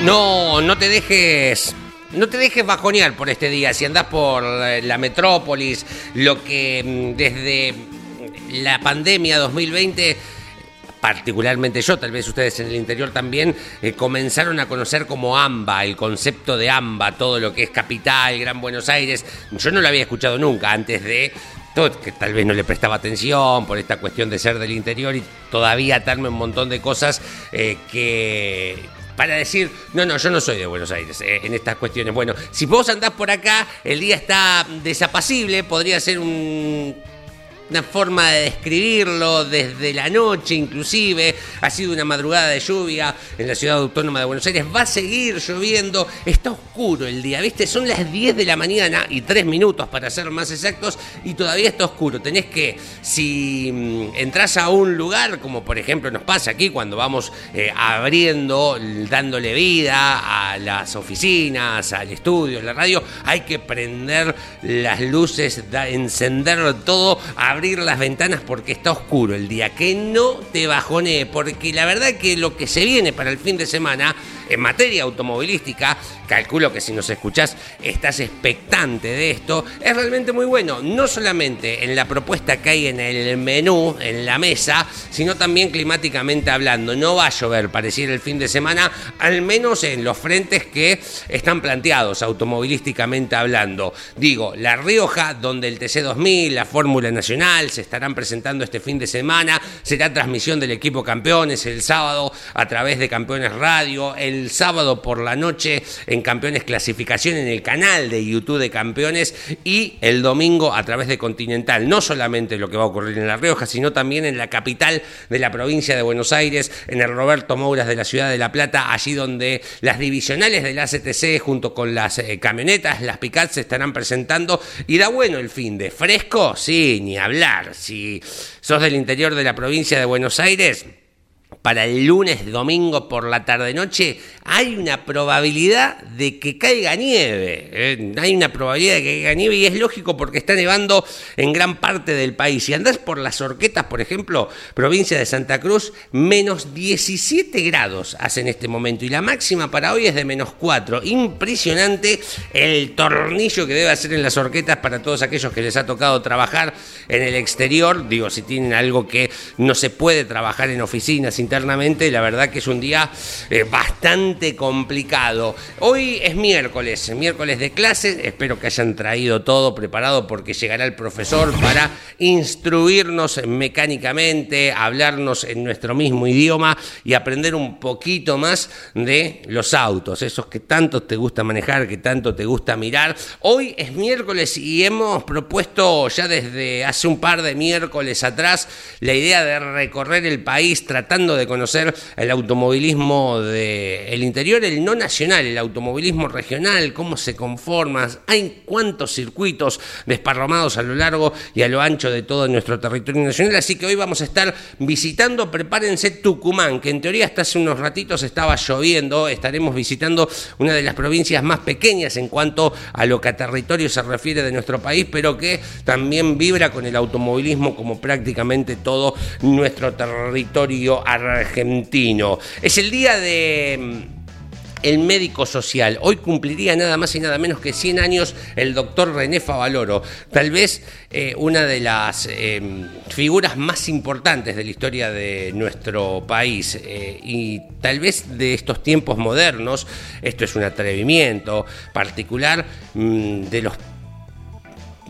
No, no te dejes. No te dejes bajonear por este día. Si andás por la metrópolis, lo que mm, desde la pandemia 2020 particularmente yo, tal vez ustedes en el interior también, eh, comenzaron a conocer como AMBA, el concepto de AMBA, todo lo que es capital, Gran Buenos Aires. Yo no lo había escuchado nunca antes de que tal vez no le prestaba atención por esta cuestión de ser del interior y todavía atarme un montón de cosas eh, que para decir, no, no, yo no soy de Buenos Aires eh, en estas cuestiones. Bueno, si vos andás por acá, el día está desapacible, podría ser un una forma de describirlo desde la noche inclusive. Ha sido una madrugada de lluvia en la ciudad autónoma de Buenos Aires. Va a seguir lloviendo. Está oscuro el día, ¿viste? Son las 10 de la mañana y 3 minutos para ser más exactos y todavía está oscuro. Tenés que, si mm, entras a un lugar, como por ejemplo nos pasa aquí cuando vamos eh, abriendo, dándole vida a las oficinas, al estudio, a la radio, hay que prender las luces, encender todo, abrir las ventanas porque está oscuro el día, que no te bajone, porque la verdad que lo que se viene para el fin de semana en materia automovilística, calculo que si nos escuchás estás expectante de esto, es realmente muy bueno, no solamente en la propuesta que hay en el menú, en la mesa, sino también climáticamente hablando. No va a llover, pareciera el fin de semana, al menos en los frentes que están planteados automovilísticamente hablando. Digo, La Rioja, donde el TC2000, la Fórmula Nacional se estarán presentando este fin de semana, será transmisión del equipo campeones el sábado a través de Campeones Radio, el sábado por la noche en Campeones Clasificación en el canal de YouTube de Campeones y el domingo a través de Continental. No solamente lo que va a ocurrir en La Rioja, sino también en la capital de la provincia de Buenos Aires, en el Roberto Mouras de la ciudad de La Plata, allí donde las divisionales del ACTC junto con las eh, camionetas, las picats se estarán presentando y da bueno el fin de fresco, sí, ni hablar. Si sos del interior de la provincia de Buenos Aires, para el lunes, domingo por la tarde-noche, hay una probabilidad de que caiga nieve. ¿eh? Hay una probabilidad de que caiga nieve y es lógico porque está nevando en gran parte del país. Si andás por las Orquetas, por ejemplo, provincia de Santa Cruz, menos 17 grados hace en este momento y la máxima para hoy es de menos 4. Impresionante el tornillo que debe hacer en las Orquetas para todos aquellos que les ha tocado trabajar en el exterior. Digo, si tienen algo que no se puede trabajar en oficinas la verdad que es un día eh, bastante complicado. Hoy es miércoles, miércoles de clases, espero que hayan traído todo preparado porque llegará el profesor para instruirnos mecánicamente, hablarnos en nuestro mismo idioma y aprender un poquito más de los autos, esos que tanto te gusta manejar, que tanto te gusta mirar. Hoy es miércoles y hemos propuesto ya desde hace un par de miércoles atrás la idea de recorrer el país tratando de conocer el automovilismo del interior, el no nacional, el automovilismo regional, cómo se conforma, hay cuántos circuitos desparramados a lo largo y a lo ancho de todo nuestro territorio nacional. Así que hoy vamos a estar visitando, prepárense Tucumán, que en teoría hasta hace unos ratitos estaba lloviendo. Estaremos visitando una de las provincias más pequeñas en cuanto a lo que a territorio se refiere de nuestro país, pero que también vibra con el automovilismo como prácticamente todo nuestro territorio argentino. Es el día de el médico social. Hoy cumpliría nada más y nada menos que 100 años el doctor René Favaloro, tal vez eh, una de las em, figuras más importantes de la historia de nuestro país eh, y tal vez de estos tiempos modernos. Esto es un atrevimiento particular mm, de los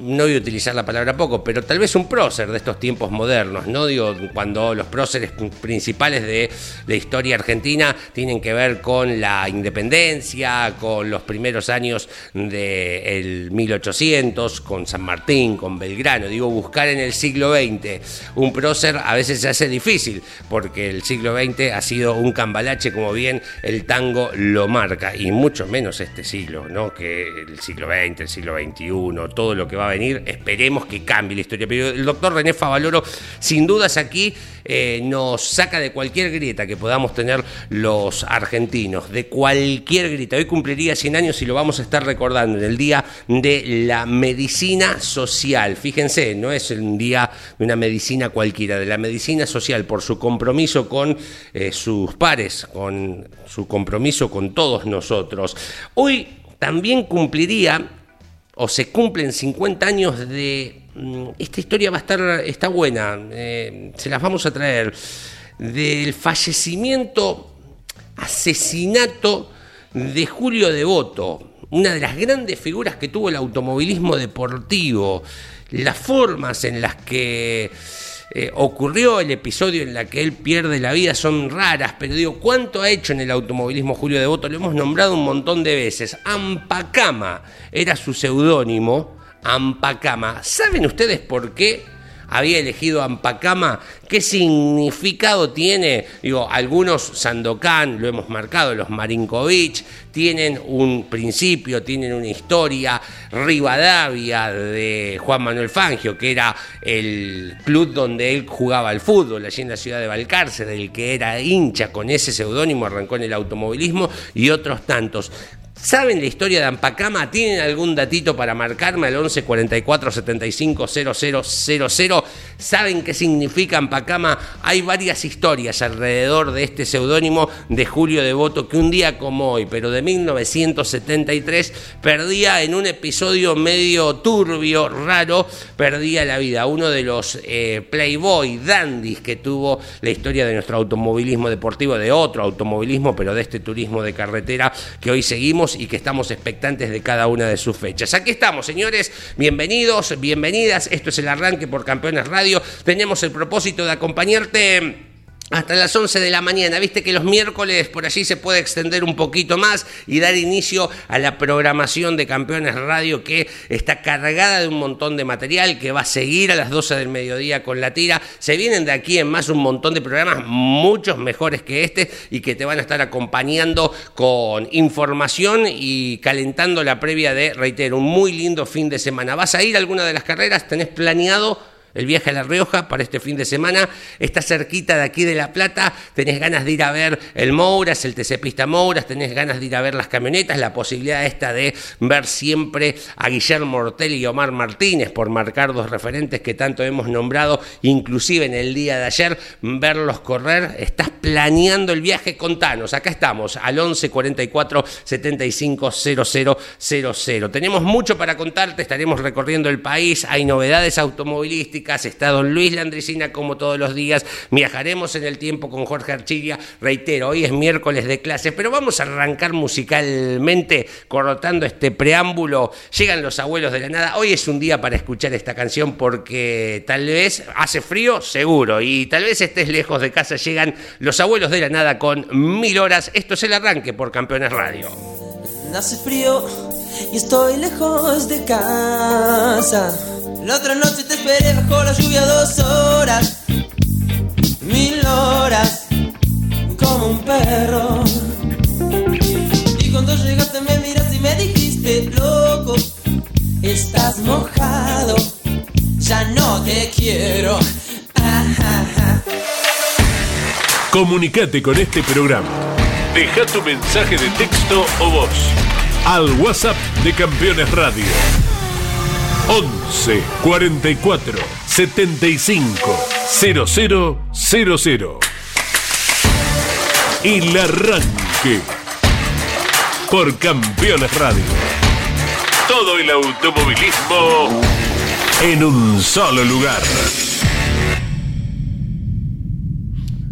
no voy a utilizar la palabra poco, pero tal vez un prócer de estos tiempos modernos, ¿no? Digo, cuando los próceres principales de la historia argentina tienen que ver con la independencia, con los primeros años del 1800, con San Martín, con Belgrano. Digo, buscar en el siglo XX un prócer a veces se hace difícil, porque el siglo XX ha sido un cambalache, como bien el tango lo marca, y mucho menos este siglo, ¿no? Que el siglo XX, el siglo XXI, todo lo que va venir, esperemos que cambie la historia. Pero el doctor René Favaloro, sin dudas aquí, eh, nos saca de cualquier grieta que podamos tener los argentinos, de cualquier grieta. Hoy cumpliría 100 años y lo vamos a estar recordando en el Día de la Medicina Social. Fíjense, no es un día de una medicina cualquiera, de la medicina social, por su compromiso con eh, sus pares, con su compromiso con todos nosotros. Hoy también cumpliría o se cumplen 50 años de... Mm, esta historia va a estar, está buena, eh, se las vamos a traer, del fallecimiento, asesinato de Julio Devoto, una de las grandes figuras que tuvo el automovilismo deportivo, las formas en las que eh, ocurrió el episodio en la que él pierde la vida son raras, pero digo, ¿cuánto ha hecho en el automovilismo Julio Devoto? Lo hemos nombrado un montón de veces. Ampacama era su seudónimo, Ampacama. ¿Saben ustedes por qué? Había elegido Ampacama, ¿qué significado tiene? Digo, algunos Sandokan, lo hemos marcado, los Marinkovic, tienen un principio, tienen una historia, Rivadavia de Juan Manuel Fangio, que era el club donde él jugaba al fútbol, allí en la ciudad de Valcarce, del que era hincha con ese seudónimo, arrancó en el automovilismo y otros tantos. ¿Saben la historia de Ampacama? ¿Tienen algún datito para marcarme al 11 44 75 000? ¿Saben qué significa Ampacama? Hay varias historias alrededor de este seudónimo de Julio Devoto que un día como hoy, pero de 1973, perdía en un episodio medio turbio, raro, perdía la vida. Uno de los eh, Playboy dandies que tuvo la historia de nuestro automovilismo deportivo, de otro automovilismo, pero de este turismo de carretera que hoy seguimos y que estamos expectantes de cada una de sus fechas. Aquí estamos, señores, bienvenidos, bienvenidas. Esto es el arranque por Campeones Radio. Tenemos el propósito de acompañarte hasta las 11 de la mañana. Viste que los miércoles por allí se puede extender un poquito más y dar inicio a la programación de Campeones Radio que está cargada de un montón de material que va a seguir a las 12 del mediodía con la tira. Se vienen de aquí en más un montón de programas, muchos mejores que este y que te van a estar acompañando con información y calentando la previa de, reitero, un muy lindo fin de semana. ¿Vas a ir a alguna de las carreras? ¿Tenés planeado? El viaje a La Rioja para este fin de semana. Está cerquita de aquí de La Plata, tenés ganas de ir a ver el Mouras, el TC Pista Mouras, tenés ganas de ir a ver las camionetas, la posibilidad esta de ver siempre a Guillermo Ortel y Omar Martínez, por marcar dos referentes que tanto hemos nombrado, inclusive en el día de ayer, verlos correr. Estás planeando el viaje, contanos, acá estamos, al 11 44 75 0000. Tenemos mucho para contarte, estaremos recorriendo el país, hay novedades automovilísticas está don Luis Landricina como todos los días, viajaremos en el tiempo con Jorge Archilla, reitero, hoy es miércoles de clases, pero vamos a arrancar musicalmente cortando este preámbulo, llegan los abuelos de la nada, hoy es un día para escuchar esta canción porque tal vez hace frío, seguro, y tal vez estés lejos de casa, llegan los abuelos de la nada con mil horas, esto es el arranque por Campeones Radio. Hace frío y estoy lejos de casa la otra noche te esperé bajo la lluvia dos horas, mil horas, como un perro. Y cuando llegaste me miraste y me dijiste, loco, estás mojado, ya no te quiero. Comunicate con este programa. Deja tu mensaje de texto o voz al WhatsApp de Campeones Radio 11 44 75 0000. El arranque. por Campeones Radio. Todo el automovilismo en un solo lugar.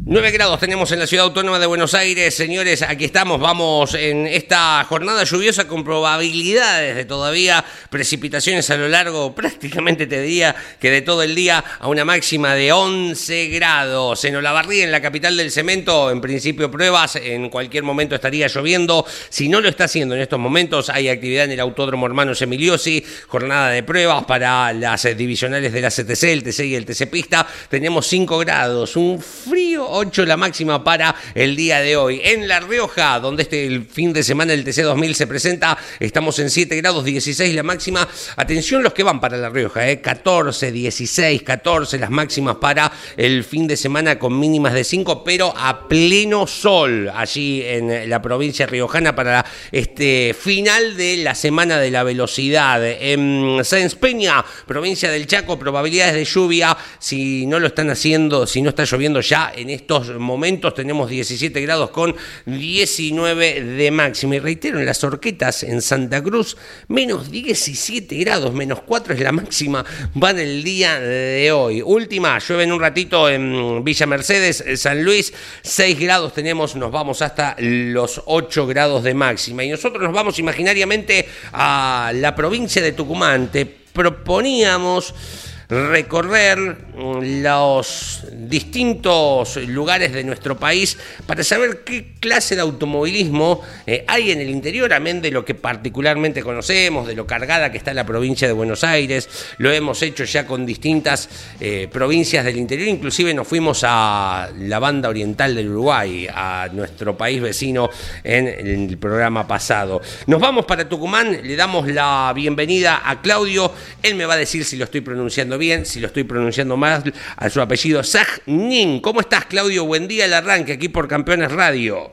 9 grados tenemos en la ciudad autónoma de Buenos Aires. Señores, aquí estamos. Vamos en esta jornada lluviosa con probabilidades de todavía precipitaciones a lo largo, prácticamente te diría que de todo el día, a una máxima de 11 grados. En Olavarría, en la capital del cemento, en principio pruebas. En cualquier momento estaría lloviendo. Si no lo está haciendo en estos momentos, hay actividad en el Autódromo Hermanos Emiliosi. Jornada de pruebas para las divisionales de la CTC, el TC y el TC Pista. Tenemos 5 grados, un frío 8 la máxima para el día de hoy. En La Rioja, donde este el fin de semana el TC 2000 se presenta, estamos en 7 grados 16 la máxima. Atención los que van para La Rioja, eh, 14, 16, 14 las máximas para el fin de semana con mínimas de 5, pero a pleno sol allí en la provincia riojana para este final de la semana de la velocidad. En Sáenz Peña, provincia del Chaco, probabilidades de lluvia, si no lo están haciendo, si no está lloviendo ya en este estos momentos tenemos 17 grados con 19 de máxima. Y reitero, en las horquetas en Santa Cruz, menos 17 grados, menos 4 es la máxima, van el día de hoy. Última, llueve en un ratito en Villa Mercedes, San Luis, 6 grados tenemos, nos vamos hasta los 8 grados de máxima. Y nosotros nos vamos imaginariamente a la provincia de Tucumán. Te proponíamos recorrer mm, los distintos lugares de nuestro país para saber qué clase de automovilismo eh, hay en el interior, amén de lo que particularmente conocemos, de lo cargada que está la provincia de Buenos Aires. Lo hemos hecho ya con distintas eh, provincias del interior, inclusive nos fuimos a la banda oriental del Uruguay, a nuestro país vecino en el programa pasado. Nos vamos para Tucumán, le damos la bienvenida a Claudio, él me va a decir si lo estoy pronunciando bien, si lo estoy pronunciando mal, a su apellido Nin. ¿Cómo estás, Claudio? Buen día al arranque aquí por Campeones Radio.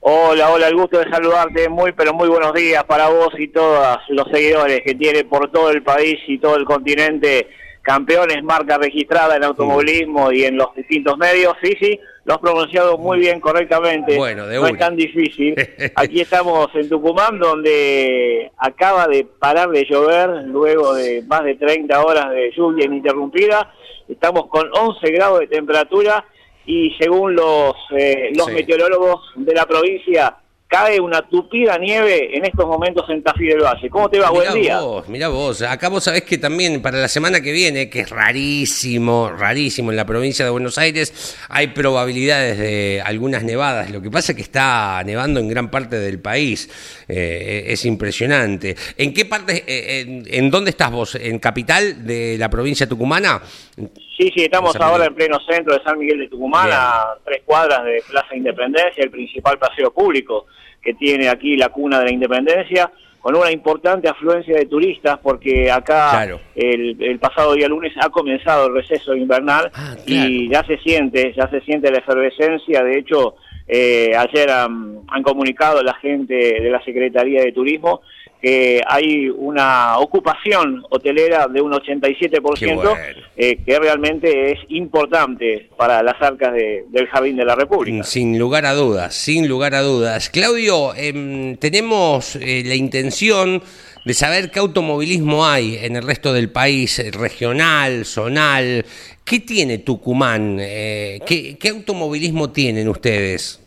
Hola, hola, el gusto de saludarte. Muy, pero muy buenos días para vos y todos los seguidores que tiene por todo el país y todo el continente campeones, marca registrada en automovilismo y en los distintos medios. Sí, sí, lo has pronunciado muy bien, correctamente. Bueno, de no es tan difícil. Aquí estamos en Tucumán, donde acaba de parar de llover luego de más de 30 horas de lluvia ininterrumpida. Estamos con 11 grados de temperatura y según los, eh, los meteorólogos de la provincia, cae una tupida nieve en estos momentos en Tafí del Valle. ¿Cómo te va? Buen día. Vos, mirá vos, acá vos sabés que también para la semana que viene, que es rarísimo, rarísimo en la provincia de Buenos Aires, hay probabilidades de algunas nevadas. Lo que pasa es que está nevando en gran parte del país. Eh, es impresionante. ¿En qué parte, eh, en, dónde estás vos? ¿En capital de la provincia tucumana? Sí, sí, estamos ahora en pleno centro de San Miguel de Tucumán, a tres cuadras de Plaza Independencia, el principal paseo público que tiene aquí la cuna de la independencia, con una importante afluencia de turistas, porque acá el, pasado día lunes ha comenzado el receso invernal ah, y ya se siente, ya se siente la efervescencia. De hecho, eh, ayer han, han comunicado la gente de la Secretaría de Turismo que hay una ocupación hotelera de un 87%, eh, que realmente es importante para las arcas del Jardín de la República. Sin lugar a dudas, sin lugar a dudas. Claudio, em, tenemos eh, la intención de saber qué automovilismo hay en el resto del país, regional, zonal. ¿Qué tiene Tucumán? Eh, ¿Qué automovilismo tienen ustedes?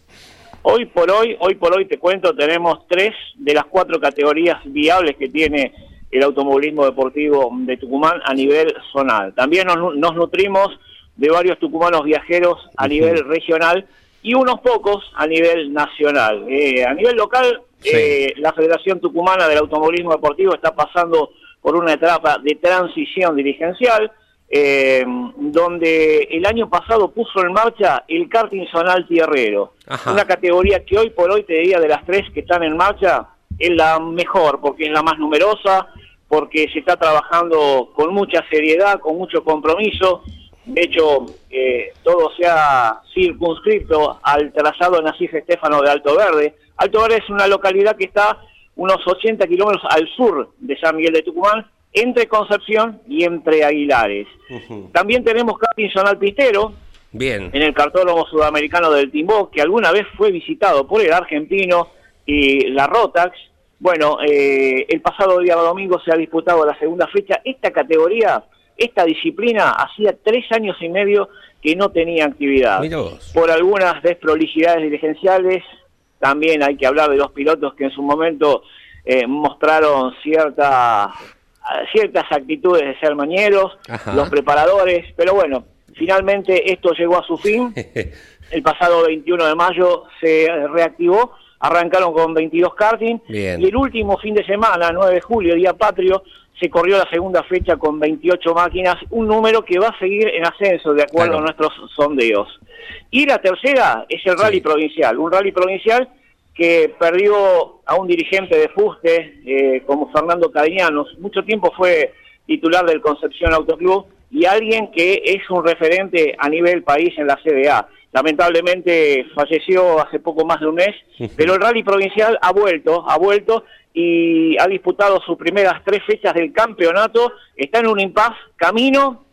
Hoy por hoy, hoy por hoy te cuento, tenemos tres de las cuatro categorías viables que tiene el automovilismo deportivo de Tucumán a nivel zonal. También nos, nutrimos de varios tucumanos viajeros a nivel regional y unos pocos a nivel nacional. Eh, a nivel local, eh, la Federación Tucumana del Automovilismo Deportivo está pasando por una etapa de transición dirigencial eh, donde el año pasado puso en marcha el karting zonal tierrero, una categoría que hoy por hoy te diría de las tres que están en marcha es la mejor, porque es la más numerosa, porque se está trabajando con mucha seriedad, con mucho compromiso. De hecho, eh, todo se ha circunscrito al trazado Nacif Estefano de Alto Verde. Alto Verde es una localidad que está unos 80 kilómetros al sur de San Miguel de Tucumán entre Concepción y entre Aguilares. También tenemos karting zonal pistero, Bien. en el cartólogo sudamericano del Timbó, que alguna vez fue visitado por el argentino y la Rotax. Bueno, eh, el pasado día domingo se ha disputado la segunda fecha. Esta categoría, esta disciplina, hacía tres años y medio que no tenía actividad. Por algunas desprolijidades dirigenciales, también hay que hablar de los pilotos que en su momento eh, mostraron cierta, ciertas actitudes de ser mañeros, los preparadores, pero bueno, finalmente esto llegó a su fin. El pasado 21 de mayo se reactivó arrancaron con 22 karting y el último fin de semana, 9 de julio, día patrio, se corrió la segunda fecha con 28 máquinas, un número que va a seguir en ascenso de acuerdo a nuestros sondeos. Y la tercera es el rally provincial, un rally provincial que perdió a un dirigente de fuste eh, como Fernando Cariñanos, mucho tiempo fue titular del Concepción Autoclub y alguien que es un referente a nivel país en la CDA lamentablemente falleció hace poco más de un mes, pero el rally provincial ha vuelto, ha vuelto y ha disputado sus primeras tres fechas del campeonato, está en un impas camino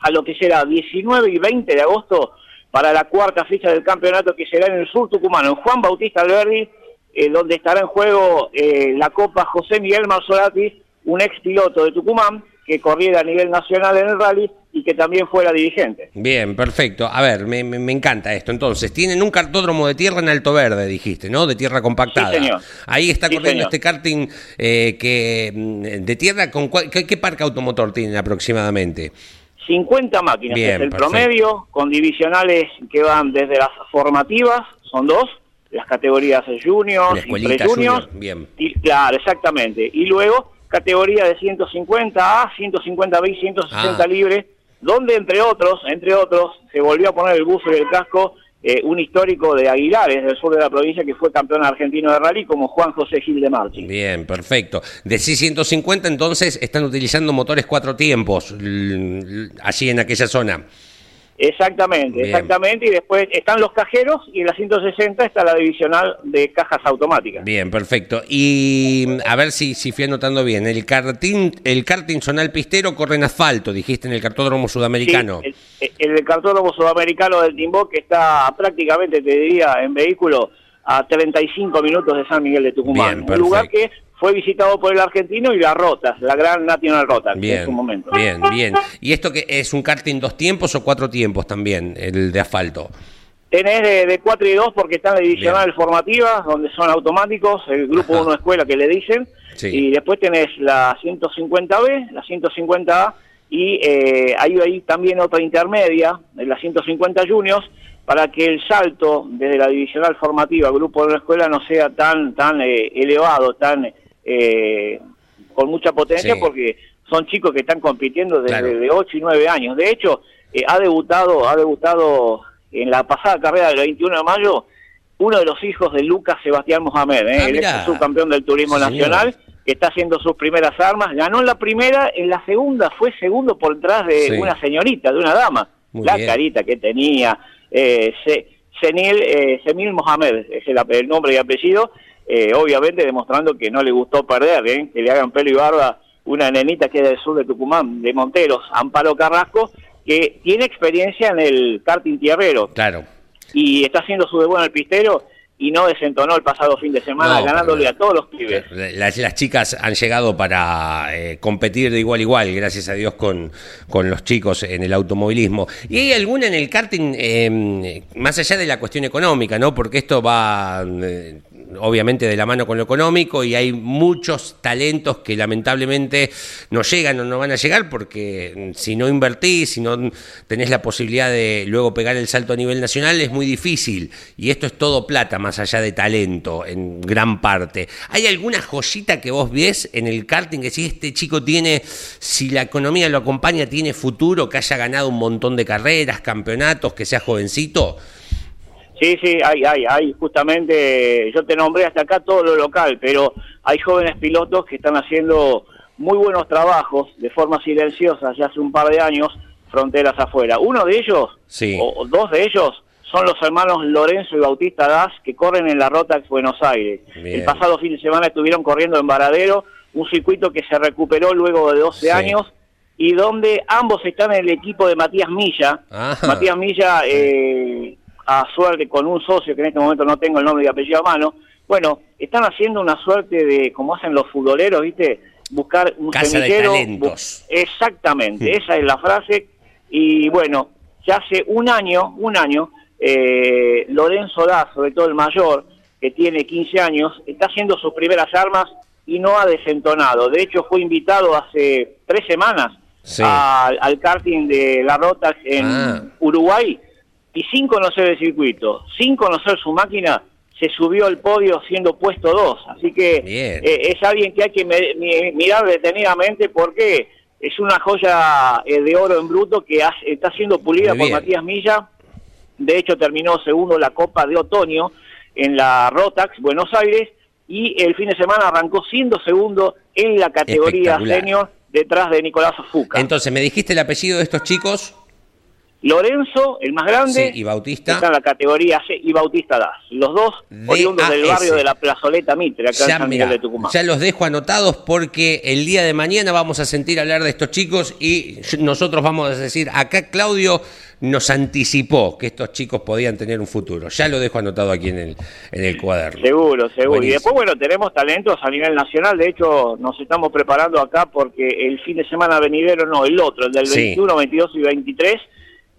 a lo que será 19 y 20 de agosto para la cuarta fecha del campeonato que será en el sur tucumano, en Juan Bautista Alberdi, eh, donde estará en juego eh, la Copa José Miguel Marzolati, un ex piloto de Tucumán, que corriera a nivel nacional en el rally y que también fuera dirigente. Bien, perfecto. A ver, me, me, encanta esto. Entonces, tienen un cartódromo de tierra en Alto Verde, dijiste, ¿no? De tierra compactada. Ahí está corriendo este karting eh, que mm, de tierra. con ¿qué, parque automotor tienen aproximadamente? 50 máquinas, Bien, es el promedio, con divisionales que van desde las formativas, son dos, las categorías juniors y pre-juniors. Bien. claro, exactamente. Y luego categoría de 150A, 150B y 160 libre, donde entre otros, entre otros, se volvió a poner el buzo y el casco eh, un histórico de Aguilares, del sur de la provincia, que fue campeón argentino de rally, como Juan José Gil de Marchi. Bien, perfecto. De C-150, entonces, están utilizando motores cuatro tiempos allí en aquella zona. Exactamente, exactamente. Y después están los cajeros y en la 160 está la divisional de cajas automáticas. Bien, perfecto. Y a ver si, si fui anotando bien. El karting, el karting zonal pistero corre en asfalto, dijiste, en el cartódromo sudamericano. el, el, cartódromo sudamericano del Timbó, que está prácticamente, te diría, en vehículo a 35 minutos de San Miguel de Tucumán. un lugar que fue visitado por el argentino y la Rotas, la gran National Rotas en su momento. Bien, bien. ¿Y esto que es un karting dos tiempos o cuatro tiempos también, el de asfalto? Tenés de, cuatro y dos porque están las divisionales formativas, donde son automáticos, el grupo 1 escuela que le dicen, y después tenés la 150B, la 150A, y eh, hay ahí también otra intermedia, la 150 Juniors, para que el salto desde la divisional formativa, grupo de la escuela, no sea tan, tan eh, elevado, tan eh, con mucha potencia porque son chicos que están compitiendo desde de 8 y 9 años. De hecho, eh, ha debutado ha debutado en la pasada carrera del 21 de mayo uno de los hijos de Lucas Sebastián Mohamed, ¿eh? el ah, subcampeón del turismo nacional, que está haciendo sus primeras armas. Ganó en la primera, en la segunda fue segundo por detrás de una señorita, de una dama. la carita que tenía, eh, Senil, eh, Mohamed, es el nombre y apellido, eh, obviamente demostrando que no le gustó perder, ¿eh? que le hagan pelo y barba una nenita que es del sur de Tucumán, de Monteros, Amparo Carrasco, que tiene experiencia en el karting tierrero. Claro. Y está haciendo su debut en el pistero y no desentonó el pasado fin de semana ganándole a todos los pibes. Las, chicas han llegado para eh, competir de igual a igual, gracias a Dios, con, con los chicos en el automovilismo. ¿Y hay alguna en el karting, eh, más allá de la cuestión económica, ¿no? Porque esto va obviamente de la mano con lo económico y hay muchos talentos que lamentablemente no llegan o no van a llegar porque si no invertís, si no tenés la posibilidad de luego pegar el salto a nivel nacional es muy difícil y esto es todo plata más allá de talento en gran parte. ¿Hay alguna joyita que vos ves en el karting que si este chico tiene, si la economía lo acompaña, tiene futuro, que haya ganado un montón de carreras, campeonatos, que sea jovencito? Sí, sí, hay, hay, hay. Justamente, yo te nombré hasta acá todo lo local, pero hay jóvenes pilotos que están haciendo muy buenos trabajos de forma silenciosa ya hace un par de años, fronteras afuera. Uno de ellos, o, dos de ellos, son los hermanos Lorenzo y Bautista Das, que corren en la Rotax Buenos Aires. El pasado fin de semana estuvieron corriendo en Varadero, un circuito que se recuperó luego de 12 años y donde ambos están en el equipo de Matías Milla. Matías Milla eh, a suerte con un socio que en este momento no tengo el nombre y apellido a mano, bueno, están haciendo una suerte de, como hacen los futboleros, ¿viste? Buscar un Casa de talentos. Exactamente, esa es la frase. Y bueno, ya hace un año, un año, eh, Lorenzo Da, sobre todo el mayor, que tiene 15 años, está haciendo sus primeras armas y no ha desentonado. De hecho, fue invitado hace tres semanas Sí. al, al karting de la Rotax en Ah. Uruguay y sin conocer el circuito, sin conocer su máquina, se subió al podio siendo puesto dos. Así que eh, es alguien que hay que mirar detenidamente porque es una joya eh, de oro en bruto que hace- está siendo pulida por. Matías Milla. De hecho, terminó segundo la Copa de Otoño en la Rotax Buenos Aires y el fin de semana arrancó siendo segundo en la categoría senior detrás de Nicolás Fuca. Entonces, ¿me dijiste el apellido de estos chicos? Lorenzo, el más grande, Sí, y Bautista. está en la categoría C, y Bautista Das. Los dos oriundos del barrio de la Plazoleta Mitre, acá en Ya, San mirá, Miguel de Tucumán. ya los dejo anotados porque el día de mañana vamos a sentir hablar de estos chicos y nosotros vamos a decir, acá Claudio nos anticipó que estos chicos podían tener un futuro. Ya lo dejo anotado aquí en el, en el cuaderno. Seguro, seguro. Y después, bueno, tenemos talentos a nivel nacional. De hecho, nos estamos preparando acá porque el fin de semana venidero, no, el otro, el del Sí. 21, 22 y 23,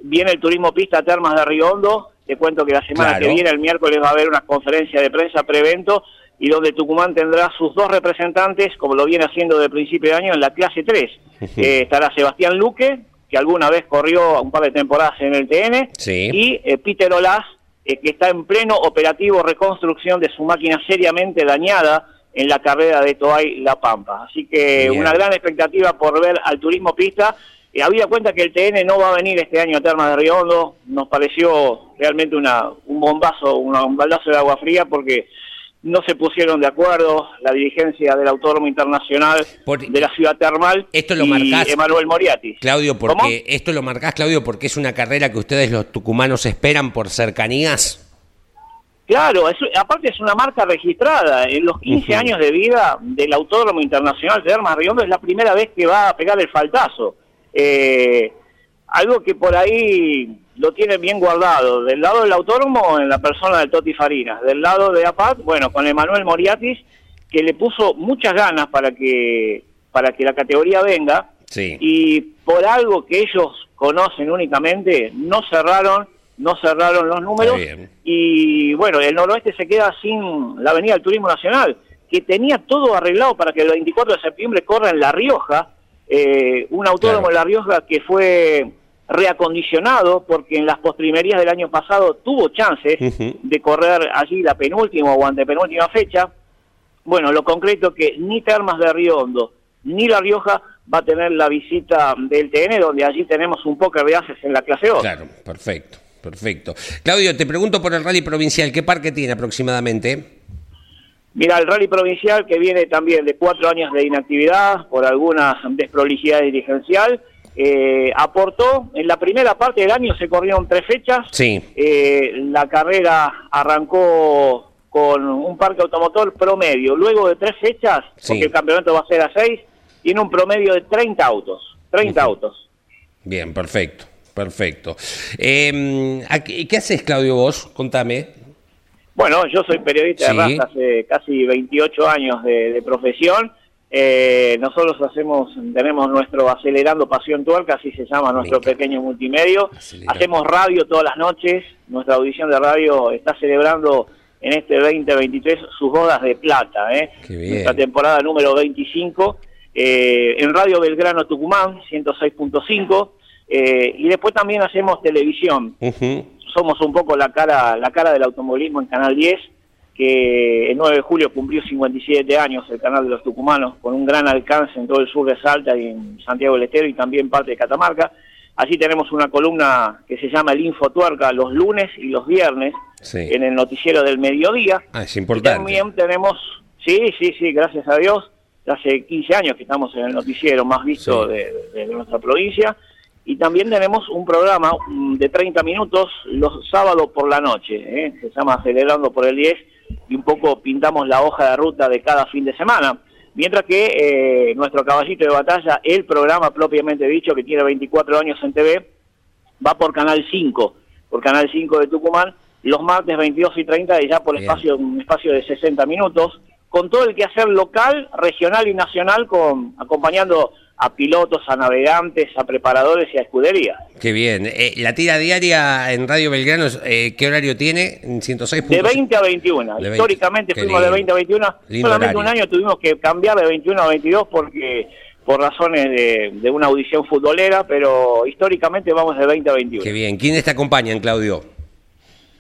viene el turismo pista Termas de Río Hondo. Te cuento que la semana Claro. que viene, el miércoles, va a haber una conferencia de prensa prevento y donde Tucumán tendrá sus dos representantes, como lo viene haciendo de principio de año, en la clase 3. Eh, estará Sebastián Luque, que alguna vez corrió un par de temporadas en el TN, Sí. y eh, Peter Olaz, eh, que está en pleno operativo reconstrucción de su máquina seriamente dañada en la carrera de Toay La Pampa. Así que Bien. una gran expectativa por ver al turismo pista. Eh, había cuenta que el TN no va a venir este año a Termas de Río Hondo. Nos pareció realmente una, un bombazo, un baldazo de agua fría porque no se pusieron de acuerdo la dirigencia del Autódromo Internacional Por- de la ciudad termal Esto lo y marcás- Emanuel Moriatis. Claudio, porque ¿Cómo? esto lo marcás, Claudio, porque es una carrera que ustedes los tucumanos esperan por cercanías. Claro, es- aparte es una marca registrada. En los 15 Ujú. años de vida del Autódromo Internacional de Armas Riondo es la primera vez que va a pegar el faltazo. Eh, algo que por ahí lo tiene bien guardado. Del lado del autódromo, en la persona del Toti Farinas. Del lado de APAT, bueno, con Emanuel Moriatis, que le puso muchas ganas para que, para que la categoría venga. Sí. Y por algo que ellos conocen únicamente, no cerraron, no cerraron los números. Y bueno, el noroeste se queda sin la Avenida del Turismo Nacional, que tenía todo arreglado para que el 24 de septiembre corra en La Rioja, eh, un autódromo Claro. en La Rioja que fue reacondicionado porque en las postrimerías del año pasado tuvo chances de correr allí la penúltima o antepenúltima fecha. Bueno, lo concreto que ni Termas de Río Hondo ni La Rioja va a tener la visita del TN, donde allí tenemos un póker de haces en la clase 2. Claro, perfecto, perfecto. Claudio, te pregunto por el rally provincial, ¿qué parque tiene aproximadamente? Mira, el rally provincial que viene también de cuatro años de inactividad por alguna desprolijidad dirigencial, eh, aportó, en la primera parte del año se corrieron tres fechas, Sí. Eh, la carrera arrancó con un parque automotor promedio, luego de tres fechas, Sí. porque el campeonato va a ser a seis, tiene un promedio de 30 autos, 30 Ujú. autos. Bien, perfecto, perfecto. Eh, ¿a qué, qué haces, Claudio, vos? Contame. Bueno, yo soy periodista Sí. de raza hace casi 28 años de, de profesión. Eh, nosotros hacemos, tenemos nuestro Acelerando Pasión Tuerca, así se llama nuestro pequeño multimedio. Acelerando. Hacemos radio todas las noches. Nuestra audición de radio está celebrando en este 2023 sus bodas de plata. ¿eh? Nuestra temporada número 25. eh, en Radio Belgrano Tucumán, 106.5. eh, y después también hacemos televisión Ujú. Somos un poco la cara la cara del automovilismo en Canal 10, que el 9 de julio cumplió 57 años el canal de los tucumanos, con un gran alcance en todo el sur de Salta y en Santiago del Estero y también parte de Catamarca. Allí tenemos una columna que se llama el Info Tuerca los lunes y los viernes Sí. en el noticiero del mediodía. Ah, es Y importante. también tenemos, sí, sí, sí, gracias a Dios, hace 15 años que estamos en el noticiero más visto Sí. de, de- de nuestra provincia. Y también tenemos un programa mm, de 30 minutos los sábados por la noche, ¿eh? se llama Acelerando por el 10, y un poco pintamos la hoja de ruta de cada fin de semana. Mientras que eh, nuestro caballito de batalla, el programa propiamente dicho, que tiene 24 años en TV, va por Canal 5, por Canal 5 de Tucumán, los martes 22 y 30 y ya por Bien. espacio, un espacio de 60 minutos, con todo el quehacer local, regional y nacional, con acompañando a pilotos, a navegantes, a preparadores y a escuderías. Qué bien. Eh, la tira diaria en Radio Belgrano, eh, ¿qué horario tiene? En 106. De 20 a 21. De 20. Históricamente Qué fuimos de lindo. 20 a 21. Lindo Solamente horario. un año tuvimos que cambiar de 21 a 22 porque por razones de, de una audición futbolera, pero históricamente vamos de 20 a 21. Qué bien. ¿Quiénes te acompañan, Claudio?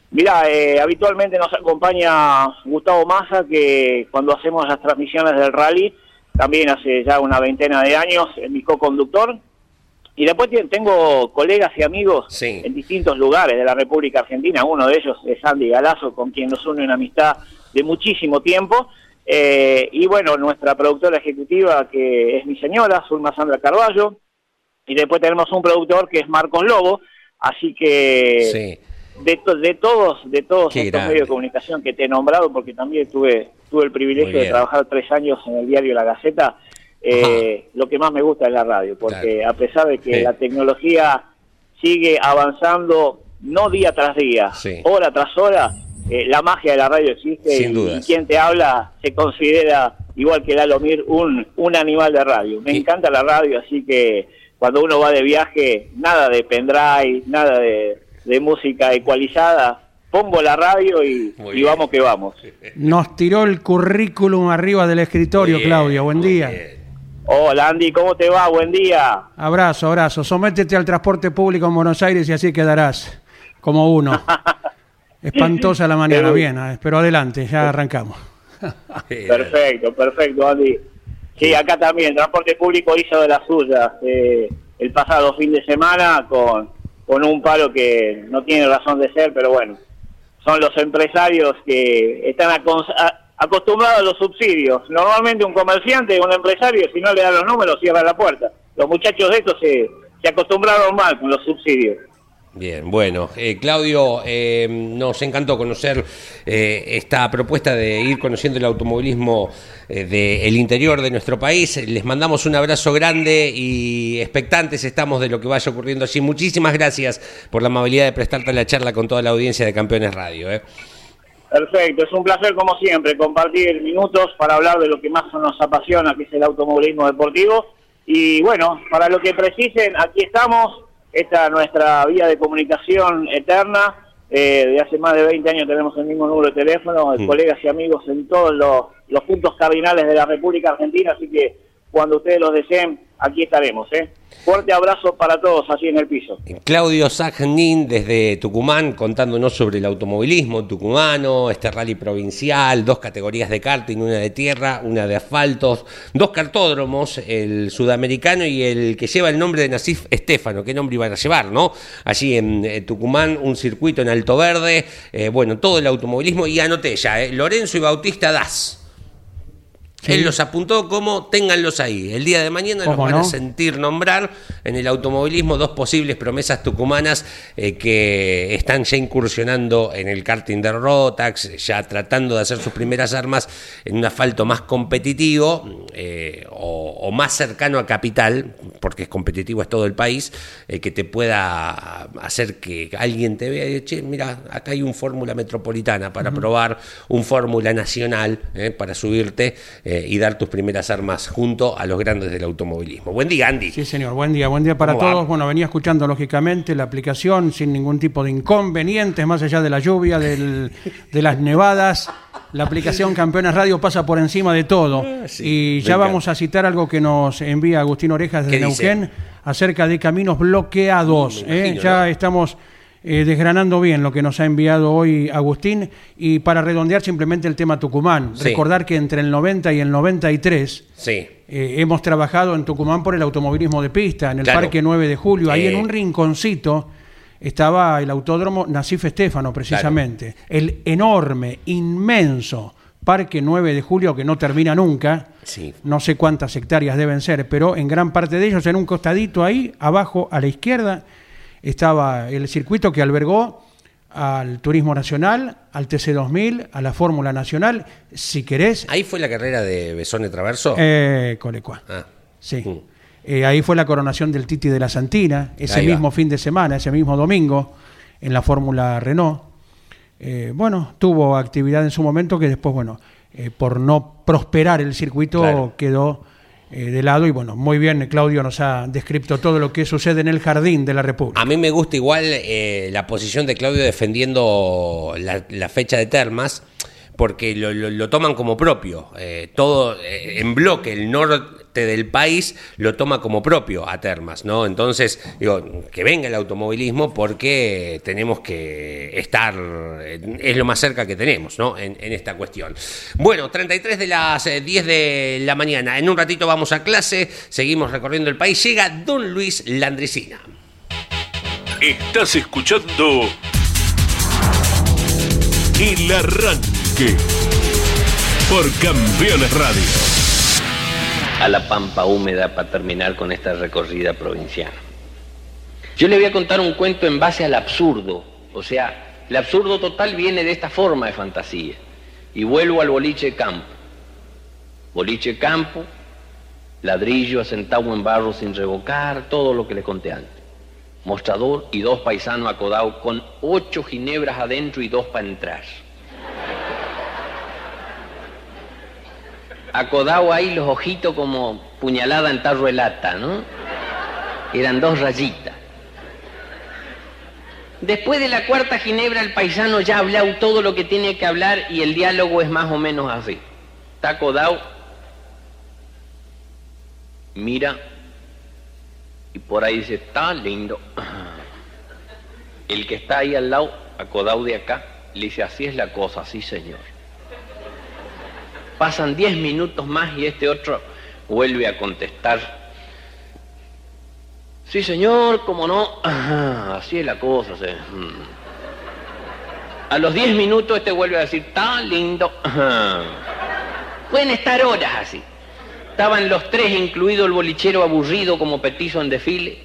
Mira, eh, habitualmente nos acompaña Gustavo Massa, que cuando hacemos las transmisiones del rally, también hace ya una veintena de años, mi co-conductor. Y después te- tengo colegas y amigos Sí. en distintos lugares de la República Argentina. Uno de ellos es Andy Galazo, con quien nos une una amistad de muchísimo tiempo. Eh, y bueno, nuestra productora ejecutiva, que es mi señora, Zulma Sandra Carballo. Y después tenemos un productor que es Marcos Lobo. Así que Sí. De, to- de todos de todos Qué estos grande. medios de comunicación que te he nombrado, porque también tuve tuve el privilegio de trabajar tres años en el diario La Gaceta, eh, lo que más me gusta es la radio, porque Claro. a pesar de que Sí. la tecnología sigue avanzando, no día tras día, Sí. hora tras hora, eh, la magia de la radio existe Sin y, y quien te habla se considera, igual que Lalo Mir, un, un animal de radio. Me encanta la radio, así que cuando uno va de viaje, nada de pendrive, nada de, de música ecualizada, pongo la radio y, vamos que vamos. Nos tiró el currículum arriba del escritorio, bien, Claudio. Buen día. bien. Hola Andy, ¿cómo te va? Buen día. Abrazo, abrazo. Sométete al transporte público en Buenos Aires y así quedarás como uno. Espantosa la mañana, Pero- bien, eh, pero adelante, ya arrancamos. Perfecto, perfecto, Andy. Sí, acá también, transporte público hizo de las suyas eh, el pasado fin de semana con, con un paro que no tiene razón de ser, pero bueno, son los empresarios que están acostumbrados a los subsidios. Normalmente un comerciante, un empresario, si no le da los números, cierra la puerta. Los muchachos de estos se, se acostumbraron mal con los subsidios. Bien, bueno, eh, Claudio, eh, nos encantó conocer eh, esta propuesta de ir conociendo el automovilismo eh, del interior de nuestro país. Les mandamos un abrazo grande y expectantes estamos de lo que vaya ocurriendo allí. Muchísimas gracias por la amabilidad de prestarte la charla con toda la audiencia de Campeones Radio. ¿eh? Perfecto, es un placer como siempre compartir minutos para hablar de lo que más nos apasiona, que es el automovilismo deportivo. Y bueno, para lo que precisen, aquí estamos. Esta es nuestra vía de comunicación eterna. Eh, de hace más de 20 años tenemos el mismo número de teléfono, Mm. colegas y amigos en todos los, los puntos cardinales de la República Argentina, así que cuando ustedes los deseen, aquí estaremos. ¿eh? Fuerte abrazo para todos allí en el piso. Claudio Sagnin desde Tucumán contándonos sobre el automovilismo tucumano, este rally provincial, dos categorías de karting, una de tierra, una de asfaltos, dos cartódromos, el sudamericano y el que lleva el nombre de Nasif Estefano, qué nombre iban a llevar, ¿no? Allí en eh, Tucumán, un circuito en Alto Verde, eh, bueno, todo el automovilismo y anoté ya, eh, Lorenzo y Bautista Das. Sí. Él los apuntó como ténganlos ahí. El día de mañana los ¿Cómo van a sentir nombrar en el automovilismo dos posibles promesas tucumanas eh, que están ya incursionando en el karting de Rotax, ya tratando de hacer sus primeras armas en un asfalto más competitivo eh, o, o más cercano a capital, porque es competitivo es todo el país, eh, que te pueda hacer que alguien te vea y diga, che, mira, acá hay un fórmula metropolitana para probar, un fórmula nacional para subirte eh, y dar tus primeras armas junto a los grandes del automovilismo. Buen día, Andy. Sí, señor, buen día, buen día para todos. Bueno, venía escuchando lógicamente la aplicación sin ningún tipo de inconvenientes, más allá de la lluvia, del- de las nevadas. La aplicación Campeones Radio pasa por encima de todo. Ah, sí, y ya vamos a citar algo que nos envía Agustín Orejas desde ¿Qué dice? Neuquén acerca de caminos bloqueados. ¿eh? Ya ¿no? estamos eh, desgranando bien lo que nos ha enviado hoy Agustín. Y para redondear simplemente el tema Tucumán, Sí. recordar que entre el 90 y el 93 Sí. eh, hemos trabajado en Tucumán por el automovilismo de pista, en el Claro. Parque 9 de Julio. Ahí Eh. en un rinconcito estaba el autódromo Nasif Estefano, precisamente. El enorme, inmenso Parque 9 de Julio que no termina nunca. Sí. No sé cuántas hectáreas deben ser, pero en gran parte de ellos, en un costadito ahí, abajo a la izquierda, estaba el circuito que albergó al Turismo Nacional, al TC2000, a la Fórmula Nacional, si querés, Ahí fue la carrera de Besone Traverso. eh, Colecua. Ah. Sí. Mm. Eh, ahí fue la coronación del Titi de la Santina, ese Ahí va. mismo fin de semana, ese mismo domingo, en la Fórmula Renault. eh, bueno, tuvo actividad en su momento que después, bueno, eh, por no prosperar el circuito Claro. quedó eh, de lado y bueno, muy bien, Claudio nos ha descrito todo lo que sucede en el jardín de la República. A mí me gusta igual eh, la posición de Claudio defendiendo la, fecha de Termas, porque lo toman como propio. Eh, todo eh, en bloque, el norte del país lo toma como propio a Termas, ¿no? Entonces, digo, que venga el automovilismo porque tenemos que estar, eh, es lo más cerca que tenemos, ¿no? En, en esta cuestión. Bueno, 33 de las eh, 10 de la mañana. En un ratito vamos a clase, seguimos recorriendo el país. Llega Don Luis Landricina. Estás escuchando El Arranque por Campeones Radio. A la pampa húmeda para terminar con esta recorrida provinciana. Yo le voy a contar un cuento en base al absurdo, o sea, el absurdo total viene de esta forma de fantasía. Y vuelvo al boliche campo. Boliche campo, ladrillo asentado en barro sin revocar, todo lo que le conté antes. Mostrador y dos paisanos acodados con ocho ginebras adentro y dos para entrar. Acodado ahí los ojitos como puñalada en tarro de ¿no? Eran dos rayitas. Después de la cuarta ginebra, el paisano ya ha hablado todo lo que tiene que hablar y el diálogo es más o menos así. Está acodado, mira, y por ahí dice, está lindo. El que está ahí al lado, acodado de acá, le dice, así es la cosa, sí señor. Pasan diez minutos más y este otro vuelve a contestar. Sí, señor, cómo no. Así es la cosa. Mm. A los diez minutos este vuelve a decir, está lindo. Pueden estar horas así. Estaban los tres, incluido el bolichero aburrido como petizo en desfile.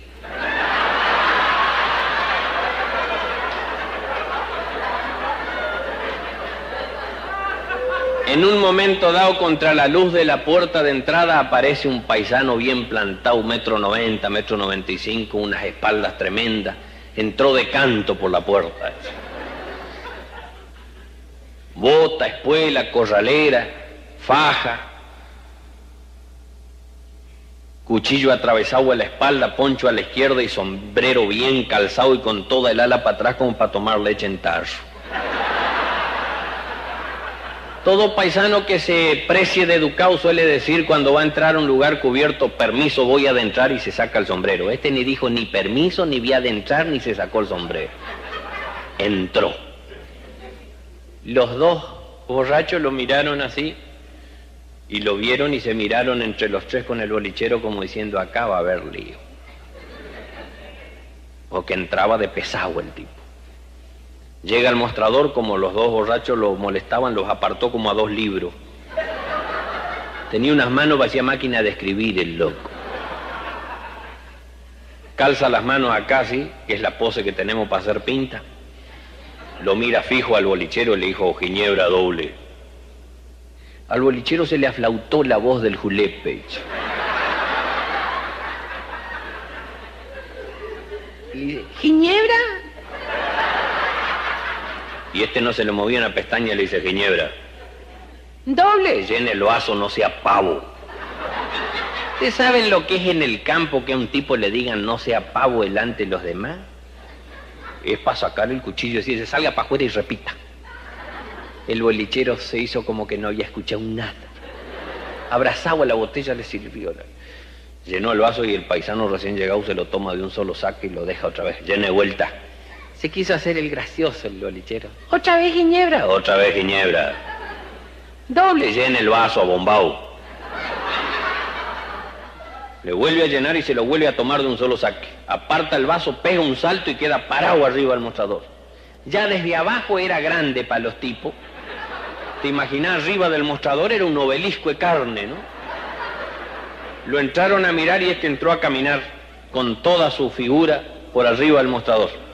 En un momento dado, contra la luz de la puerta de entrada, aparece un paisano bien plantado, metro noventa, metro noventa y cinco, unas espaldas tremendas. Entró de canto por la puerta. Bota, espuela, corralera, faja, cuchillo atravesado a la espalda, poncho a la izquierda y sombrero bien calzado y con toda el ala para atrás como para tomar leche en tarro. Todo paisano que se precie de educado suele decir cuando va a entrar a un lugar cubierto, permiso, voy a adentrar y se saca el sombrero. Este ni dijo ni permiso, ni voy a adentrar, ni se sacó el sombrero. Entró. Los dos borrachos lo miraron así y lo vieron y se miraron entre los tres con el bolichero como diciendo, acá va a haber lío. Porque entraba de pesado el tipo. Llega al mostrador, como los dos borrachos lo molestaban, los apartó como a dos libros. Tenía unas manos, hacía máquina de escribir el loco. Calza las manos acá, sí, que es la pose que tenemos para hacer pinta. Lo mira fijo al bolichero y le dijo, ginebra doble. Al bolichero se le aflautó la voz del julepe. ¿Ginebra? Y este no se le movía una pestaña y le dice, Ginebra, doble, llene el vaso, no sea pavo. ¿Ustedes saben lo que es en el campo que a un tipo le digan no sea pavo delante de los demás? Es para sacar el cuchillo y decirse, salga para afuera y repita. El bolichero se hizo como que no había escuchado nada. Abrazado a la botella le sirvió. Llenó el vaso y el paisano recién llegado se lo toma de un solo saque y lo deja otra vez, lleno de vuelta. Se quiso hacer el gracioso el bolichero. ¿Otra vez ginebra? Otra vez ginebra. Doble llena el vaso a bombao. Le vuelve a llenar y se lo vuelve a tomar de un solo saque. Aparta el vaso, pega un salto y queda parado arriba del mostrador. Ya desde abajo era grande para los tipos. Te imaginas arriba del mostrador era un obelisco de carne, ¿no? Lo entraron a mirar y este entró a caminar con toda su figura por arriba del mostrador.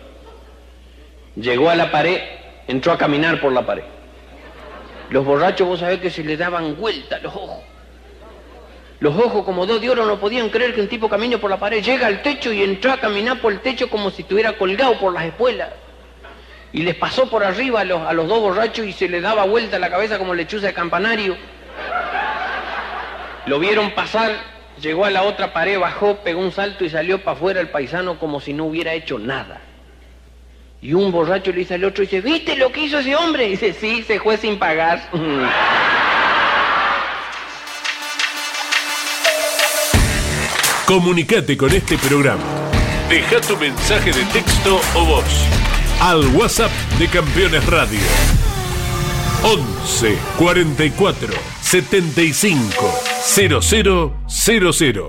Llegó a la pared, entró a caminar por la pared. Los borrachos, vos sabés que se le daban vuelta los ojos. Los ojos como dos de oro no podían creer que un tipo camine por la pared. Llega al techo y entró a caminar por el techo como si estuviera colgado por las espuelas. y les pasó por arriba a los, a los dos borrachos y se les daba vuelta la cabeza como lechuza de campanario. Lo vieron pasar, llegó a la otra pared, bajó, pegó un salto y salió para afuera el paisano como si no hubiera hecho nada. Y un borracho le dice al otro, dice, ¿viste lo que hizo ese hombre? Y dice, sí, se fue sin pagar. Comunicate con este programa. Deja tu mensaje de texto o voz al WhatsApp de Campeones Radio. 11 44 75 0000.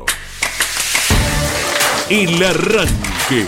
El arranque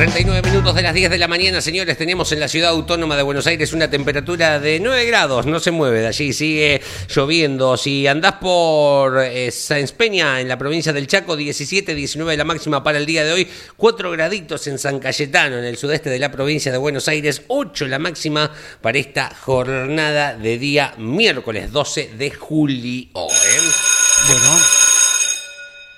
39 minutos de las 10 de la mañana, señores. Tenemos en la ciudad autónoma de Buenos Aires una temperatura de 9 grados. No se mueve de allí, sigue lloviendo. Si andás por eh, Sáenz en la provincia del Chaco, 17, 19 la máxima para el día de hoy. 4 graditos en San Cayetano, en el sudeste de la provincia de Buenos Aires. 8 la máxima para esta jornada de día miércoles 12 de julio. ¿eh? Bueno,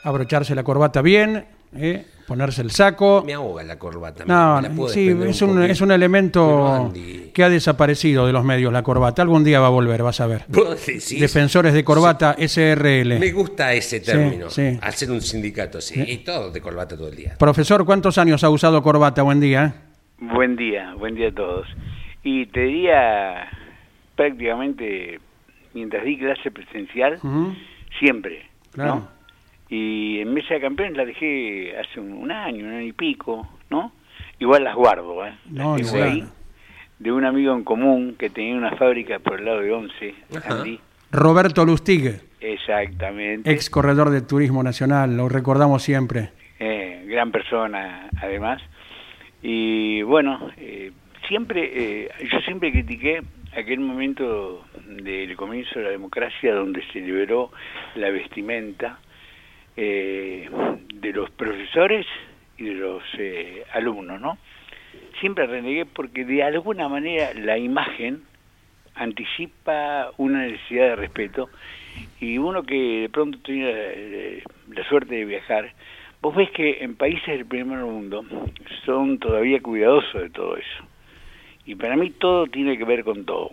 abrocharse la corbata bien, ¿eh? Ponerse el saco. Me ahoga la corbata. No, me la puedo sí, es un es un elemento que ha desaparecido de los medios, la corbata. Algún día va a volver, vas a ver. decís- Defensores de corbata SRL. Me gusta ese término. sí. Hacer un sindicato, sí. Y todo de corbata todo el día. Profesor, ¿cuántos años ha usado corbata? Buen día. Buen día, buen día a todos. Y te diría prácticamente mientras di clase presencial, siempre, Claro. ¿no? Y en Mesa de Campeones la dejé hace un, un año, un año y pico, ¿no? Igual las guardo, ¿eh? Las No, tengo ahí, de un amigo en común que tenía una fábrica por el lado de Once. Andy. Roberto Lustig, Exactamente. ex corredor de Turismo Nacional, lo recordamos siempre. Eh, gran persona además y bueno eh, siempre eh, yo siempre critiqué aquel momento del comienzo de la democracia donde se liberó la vestimenta eh, de los profesores y de los eh, alumnos no siempre renegué porque de alguna manera la imagen anticipa una necesidad de respeto y uno que de pronto tiene eh, la suerte de viajar, vos ves que en países del primer mundo son todavía cuidadosos de todo eso. Y para mí todo tiene que ver con todo.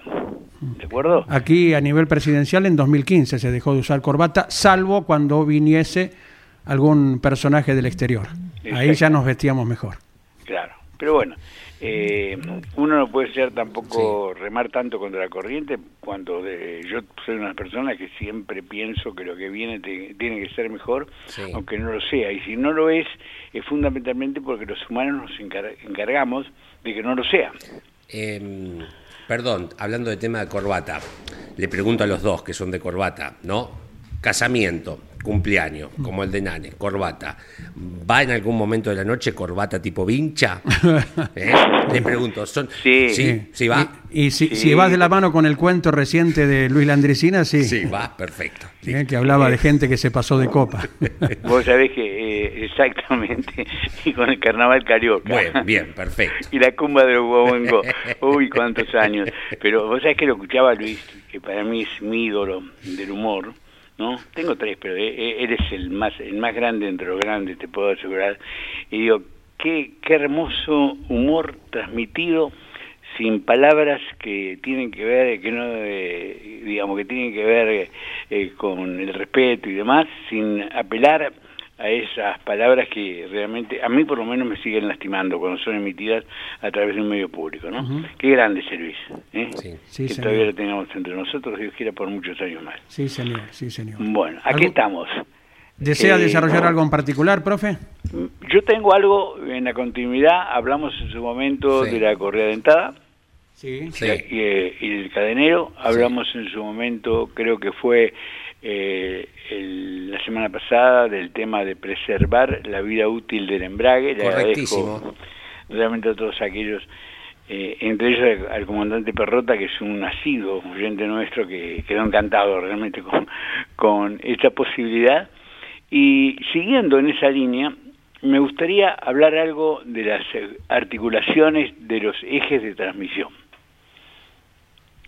¿De acuerdo? Aquí a nivel presidencial en 2015 se dejó de usar corbata, salvo cuando viniese algún personaje del exterior. Ahí ya nos vestíamos mejor. Claro. Pero bueno, eh, uno no puede ser tampoco remar tanto contra la corriente cuando de- yo soy una persona que siempre pienso que lo que viene te- tiene que ser mejor, Sí. aunque no lo sea. Y si no lo es, es fundamentalmente porque los humanos nos encar- encargamos de que no lo sea. Em, perdón, hablando de tema de corbata, le pregunto a los dos que son de corbata, ¿no? Casamiento, cumpleaños, como el de Nane, corbata. ¿Va en algún momento de la noche corbata tipo vincha? ¿Eh? Le pregunto, ¿son... Sí. sí, sí va. Y, y si, Sí. si vas de la mano con el cuento reciente de Luis Landricina, sí. Sí, va, perfecto. Sí. Eh, que hablaba de gente que se pasó de copa. Vos sabés que eh, exactamente, y con el carnaval carioca. Bueno, bien, perfecto. y la cumba de los guaguancos. Uy, cuántos años. Pero vos sabés que lo escuchaba Luis, que para mí es mi ídolo del humor, ¿no? Tengo tres, pero e- e- eres el más el más grande entre los grandes, te puedo asegurar. Y digo, qué, qué hermoso humor transmitido sin palabras que tienen que ver, que no, eh, digamos, que tienen que ver eh, con el respeto y demás, sin apelar a esas palabras que realmente a mí por lo menos me siguen lastimando cuando son emitidas a través de un medio público, ¿no? Qué grande Luis, ¿eh? Sí. Sí, que señor. todavía lo tengamos entre nosotros, Dios quiera, por muchos años más. Sí, señor, sí, señor. Bueno, aquí ¿Algo- estamos. ¿Desea Eh, desarrollar algo en particular, profe? Yo tengo algo en la continuidad, hablamos en su momento Sí. de la correa dentada, Sí. Sí. y, eh, y el cadenero. Hablamos en su momento, creo que fue eh, el- la semana pasada, del tema de preservar la vida útil del embrague. Le Correctísimo. agradezco realmente a todos aquellos, eh, entre ellos al, al comandante Perrota, que es un nacido oyente nuestro, que quedó encantado realmente con, con esta posibilidad. Y siguiendo en esa línea, me gustaría hablar algo de las articulaciones de los ejes de transmisión.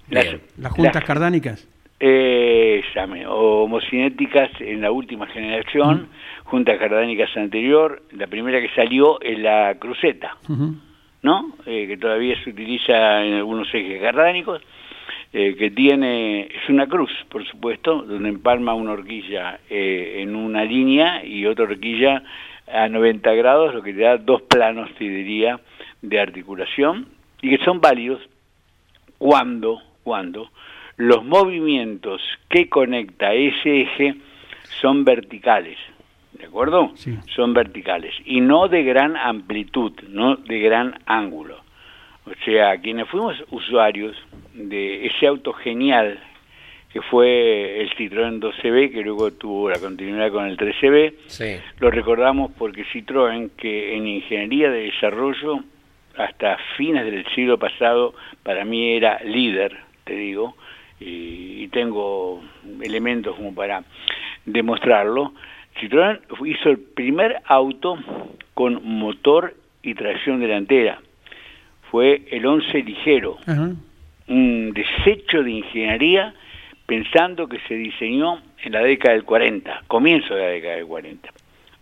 Las, Bien. Las juntas las- cardánicas. Eh, homocinéticas en la última generación, juntas cardánicas anterior, la primera que salió es la cruceta. ¿no? Eh, que todavía se utiliza en algunos ejes cardánicos, eh, que tiene, es una cruz, por supuesto, donde empalma una horquilla eh, en una línea y otra horquilla a 90 grados, lo que te da dos planos, te diría, de articulación, y que son válidos cuando, cuando los movimientos que conecta ese eje son verticales, ¿de acuerdo? Sí. Son verticales y no de gran amplitud, no de gran ángulo. O sea, quienes fuimos usuarios de ese auto genial que fue el Citroën 12B, que luego tuvo la continuidad con el 13B, Sí. lo recordamos porque Citroën, que en ingeniería de desarrollo, hasta fines del siglo pasado, para mí era líder, te digo, y, y tengo elementos como para demostrarlo. Citroën hizo el primer auto con motor y tracción delantera. Fue el 11 ligero, un desecho de ingeniería pensando que se diseñó en la década del 40, comienzo de la década del 40.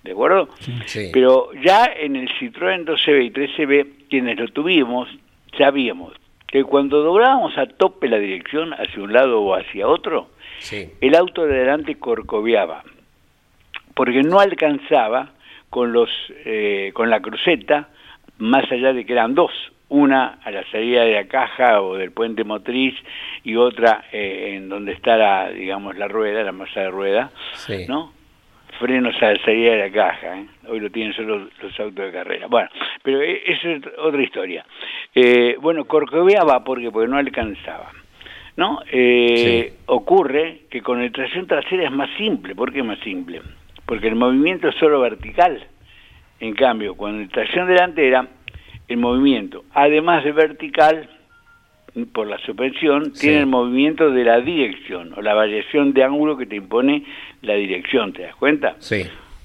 ¿De acuerdo? Sí. Pero ya en el Citroën 12B y 13B, quienes lo tuvimos, sabíamos que cuando doblábamos a tope la dirección hacia un lado o hacia otro, Sí. el auto de adelante corcoveaba, porque no alcanzaba con, los, eh, con la cruceta, más allá de que eran dos, una a la salida de la caja o del puente motriz y otra eh, en donde está la, digamos, la rueda, la masa de rueda, Sí. ¿no? Frenos a la salida de la caja, ¿eh? hoy lo tienen solo los autos de carrera. Bueno, pero eh, eso es otra historia. Eh, bueno, corcoveaba porque, porque no alcanzaba. ¿No? Eh, Ocurre que con el tracción trasera es más simple. ¿Por qué es más simple? Porque el movimiento es solo vertical. En cambio, cuando el tracción delantera, el movimiento, además de vertical, por la suspensión, Sí. tiene el movimiento de la dirección o la variación de ángulo que te impone la dirección, ¿te das cuenta? Sí.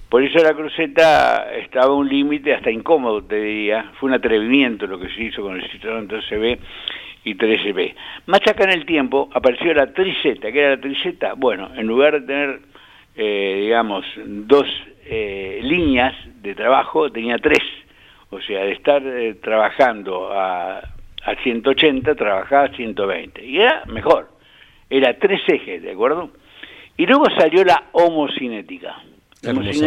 Por eso la cruceta estaba un límite hasta incómodo, te diría. Fue un atrevimiento lo que se hizo con el Citroën 12B y 13B. Más acá en el tiempo apareció la triseta. ¿Qué era la triseta? Bueno, en lugar de tener, eh, digamos, dos eh, líneas de trabajo, tenía tres. O sea, de estar eh, trabajando a, a 180, trabajaba a 120. Y era mejor. Era tres ejes, ¿de acuerdo? Y luego salió la homocinética.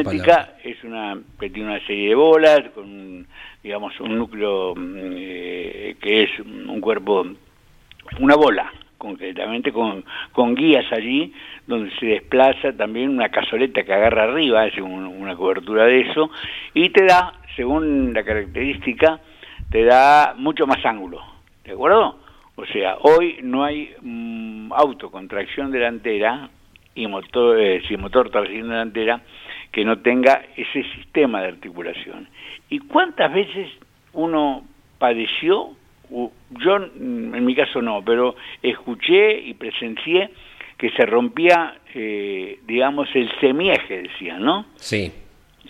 Palabra. es una que tiene una serie de bolas con digamos un núcleo mm, eh, que es un cuerpo una bola concretamente con, con guías allí donde se desplaza también una cazoleta que agarra arriba es un- una cobertura de eso y te da según la característica te da mucho más ángulo de acuerdo o sea hoy no hay mm, auto con tracción delantera y motor eh, sin motor tracción delantera que no tenga ese sistema de articulación. ¿Y cuántas veces uno padeció? Yo, mm, en mi caso no, pero escuché y presencié que se rompía, eh, digamos, el semieje, decían, ¿no? Sí.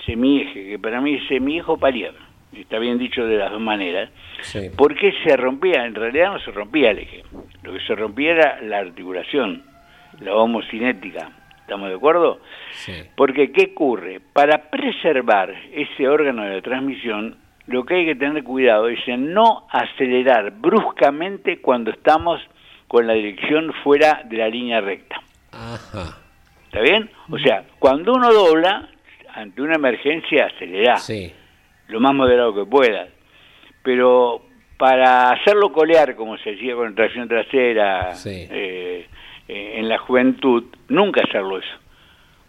Semieje, que para mí es semieje o palier. Está bien dicho de las dos maneras. Sí. ¿Por qué se rompía? En realidad no se rompía el eje. Lo que se rompía era la articulación, la homocinética. ¿Estamos de acuerdo? Sí. Porque, ¿qué ocurre? Para preservar ese órgano de transmisión, lo que hay que tener cuidado es en no acelerar bruscamente cuando estamos con la dirección fuera de la línea recta. Ajá. ¿Está bien? O sea, cuando uno dobla, ante una emergencia, acelera Sí. lo más moderado que puedas. Pero para hacerlo colear, como se hacía con tracción trasera Sí. eh, eh, en la juventud, nunca hacerlo eso.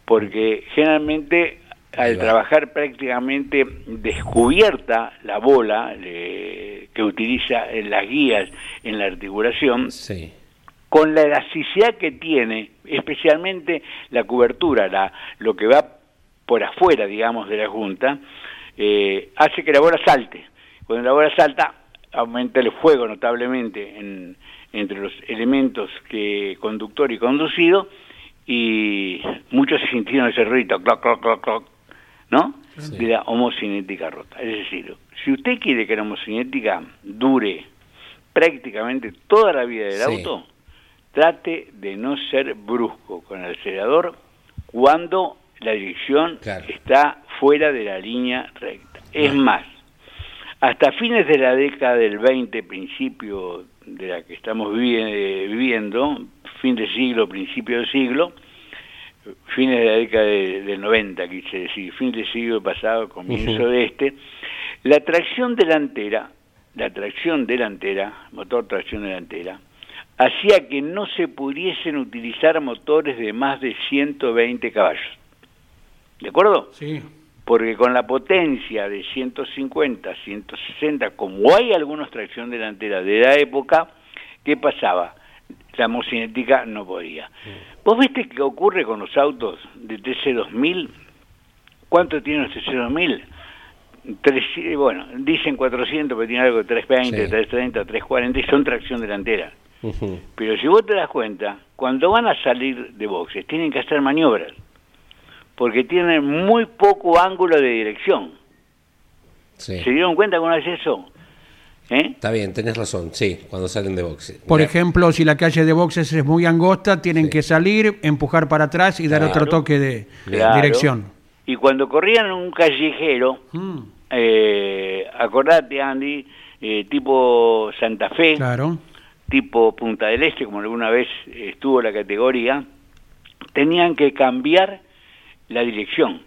Porque generalmente al trabajar prácticamente descubierta la bola eh, que utiliza en las guías en la articulación, Sí. con la elasticidad que tiene, especialmente la cobertura, la, lo que va por afuera, digamos, de la junta, eh, hace que la bola salte. Cuando la bola salta, aumenta el fuego notablemente en- entre los elementos que conductor y conducido, y muchos sintieron ese ruido, cloc, cloc, cloc, cloc, ¿no? Sí. De la homocinética rota. Es decir, si usted quiere que la homocinética dure prácticamente toda la vida del Sí. auto, trate de no ser brusco con el acelerador cuando la dirección Claro. está fuera de la línea recta. Es más, hasta fines de la década del 20, principio de la que estamos eh, viviendo, fin de siglo, principio del siglo, fines de la década de- del 90, quise decir, fin del siglo pasado, comienzo de este, la tracción delantera, la tracción delantera, motor tracción delantera, hacía que no se pudiesen utilizar motores de más de 120 caballos. ¿De acuerdo? Sí. Porque con la potencia de 150, 160, como hay algunos tracción delantera de la época, ¿qué pasaba? La mocinética no podía. ¿Vos viste qué ocurre con los autos de TC2000? ¿Cuánto tiene los TC2000? Tres, bueno, dicen 400, pero tiene algo de 320, Sí. 330, 340 y son tracción delantera. Ujú. Pero si vos te das cuenta, cuando van a salir de boxes tienen que hacer maniobras, porque tienen muy poco ángulo de dirección. Sí. ¿Se dieron cuenta con eso? ¿Eh? Está bien, tenés razón, sí, cuando salen de boxe. Por ejemplo, si la calle de boxes es muy angosta, tienen Sí. que salir, empujar para atrás y dar otro toque de Claro. dirección. Y cuando corrían en un callejero, Mm, eh, acordate Andy, eh, tipo Santa Fe, claro. tipo Punta del Este, como alguna vez estuvo la categoría, tenían que cambiar la dirección.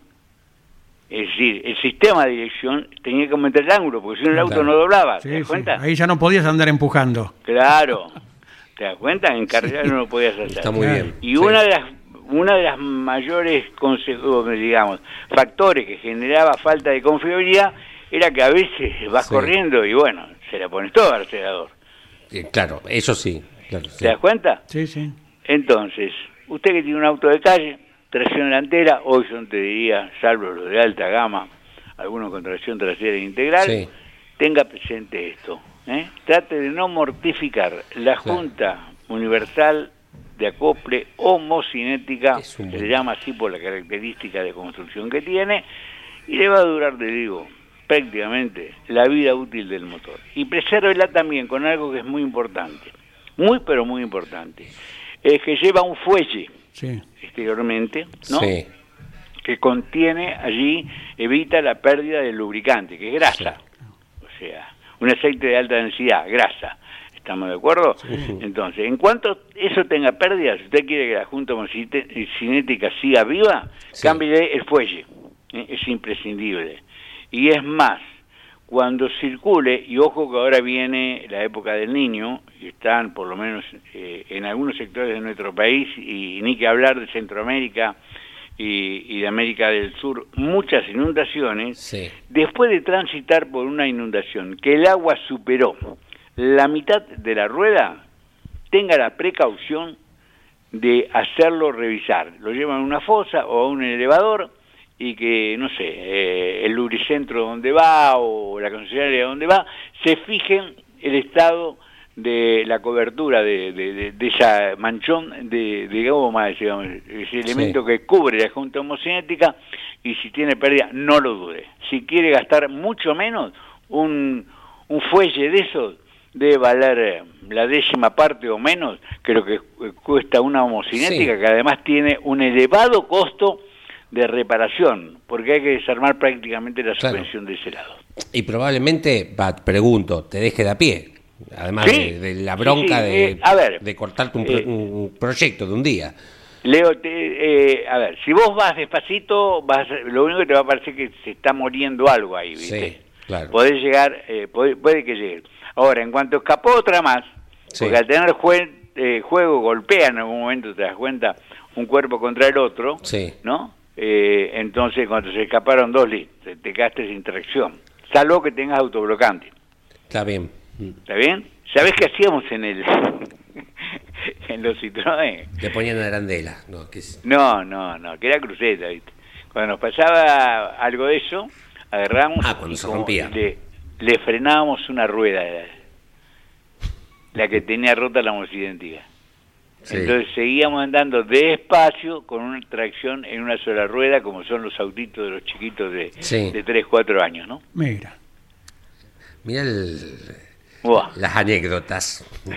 Es decir, el sistema de dirección tenía que aumentar el ángulo, porque si no el auto no doblaba. Sí, ¿Te das sí. cuenta? Ahí ya no podías andar empujando. Claro. ¿Te das cuenta? En carrera no lo podías hacer. Está muy bien. Y sí. una de las una de las mayores conse- o, digamos factores que generaba falta de confiabilidad era que a veces vas Sí. corriendo y bueno, se la pones todo al acelerador. Eh, Claro, eso sí. claro, sí. ¿Te das cuenta? Sí, sí. Entonces, usted que tiene un auto de calle, tracción delantera, hoy yo te diría, salvo los de alta gama, algunos con tracción trasera integral, Sí. tenga presente esto. ¿eh? Trate de no mortificar la Claro. Junta Universal de Acople homocinética, un se llama así por la característica de construcción que tiene, y le va a durar, te digo, prácticamente la vida útil del motor. Y presérvela también con algo que es muy importante, muy pero muy importante, es que lleva un fuelle Sí. exteriormente, ¿no? Sí. que contiene allí, evita la pérdida del lubricante, que es grasa. O sea, un aceite de alta densidad, grasa. ¿Estamos de acuerdo? Entonces, en cuanto eso tenga pérdidas, si usted quiere que la Junta Cinética siga viva, Sí. cambie el fuelle. ¿eh? Es imprescindible. Y es más, cuando circule, y ojo que ahora viene la época del niño, y están por lo menos eh, en algunos sectores de nuestro país, y ni que hablar de Centroamérica y, y de América del Sur, muchas inundaciones, Sí. después de transitar por una inundación que el agua superó la mitad de la rueda, tenga la precaución de hacerlo revisar. Lo llevan a una fosa o a un elevador y que, no sé, eh, el lubricentro donde va o la concesionaria donde va, se fijen el estado de la cobertura de, de, de- de esa manchón de, goma, digamos, ese elemento que cubre la junta homocinética y si tiene pérdida, no lo dude. Si quiere gastar mucho menos, un, un fuelle de esos debe valer eh, la décima parte o menos que lo que cu- cuesta una homocinética, Sí. que además tiene un elevado costo de reparación, porque hay que desarmar prácticamente la Claro. suspensión de ese lado. Y probablemente, va, pregunto, te deje de a pie. Además Sí. de, de la bronca sí, de, eh, a ver, de cortarte un, pro- eh, un proyecto de un día. Leo, te- eh, a ver, si vos vas despacito, vas, lo único que te va a parecer que se está muriendo algo ahí, ¿viste? Sí, claro. Podés llegar, eh, puede, puede que llegue. Ahora, en cuanto escapó otra más, porque al tener jue- eh, juego golpea en algún momento, te das cuenta, un cuerpo contra el otro, Sí. ¿no? Eh, entonces, cuando se escaparon dos te, te quedaste sin tracción. Salvo que tengas autoblocante. Está bien. ¿Está bien? ¿Sabés qué hacíamos en el en los Citroën? Le ponían arandela. No, que es- No, no, no, que era cruceta, ¿viste? Cuando nos pasaba algo de eso, agarramos Ah, cuando y se rompía. Le, le frenábamos una rueda, la, la que tenía rota la mocidentía. Sí. Entonces seguíamos andando despacio con una tracción en una sola rueda, como son los autitos de los chiquitos de, Sí. de 3, 4 años, ¿no? Mira. El, Buah. las anécdotas.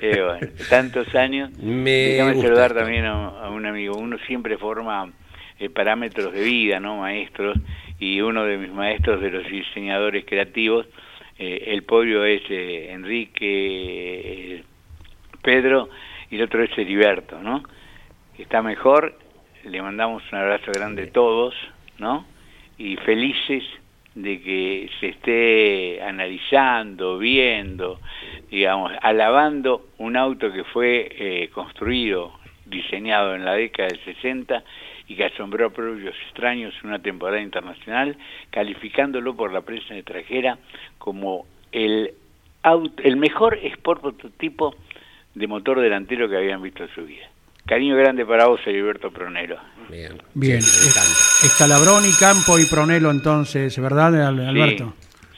Eh, bueno, tantos años. Me Déjame gusta saludar esto. también a, a un amigo. Uno siempre forma eh, parámetros de vida, ¿no? Maestros. Y uno de mis maestros de los diseñadores creativos, eh, el podio es eh, Enrique eh, Pedro y el otro es Heriberto, ¿no? Está mejor. Le mandamos un abrazo grande a todos, ¿no? Y felices de que se esté analizando, viendo, digamos, alabando un auto que fue eh, construido, diseñado en la década del 60 y que asombró a propios extraños en una temporada internacional, calificándolo por la prensa extranjera como el, auto, el mejor sport prototipo de motor delantero que habían visto en su vida. Cariño grande para vos, Heriberto Pronero. Bien, Bien. Sí. Escalabroni, Campo y Pronelo entonces, ¿verdad, Al- Alberto?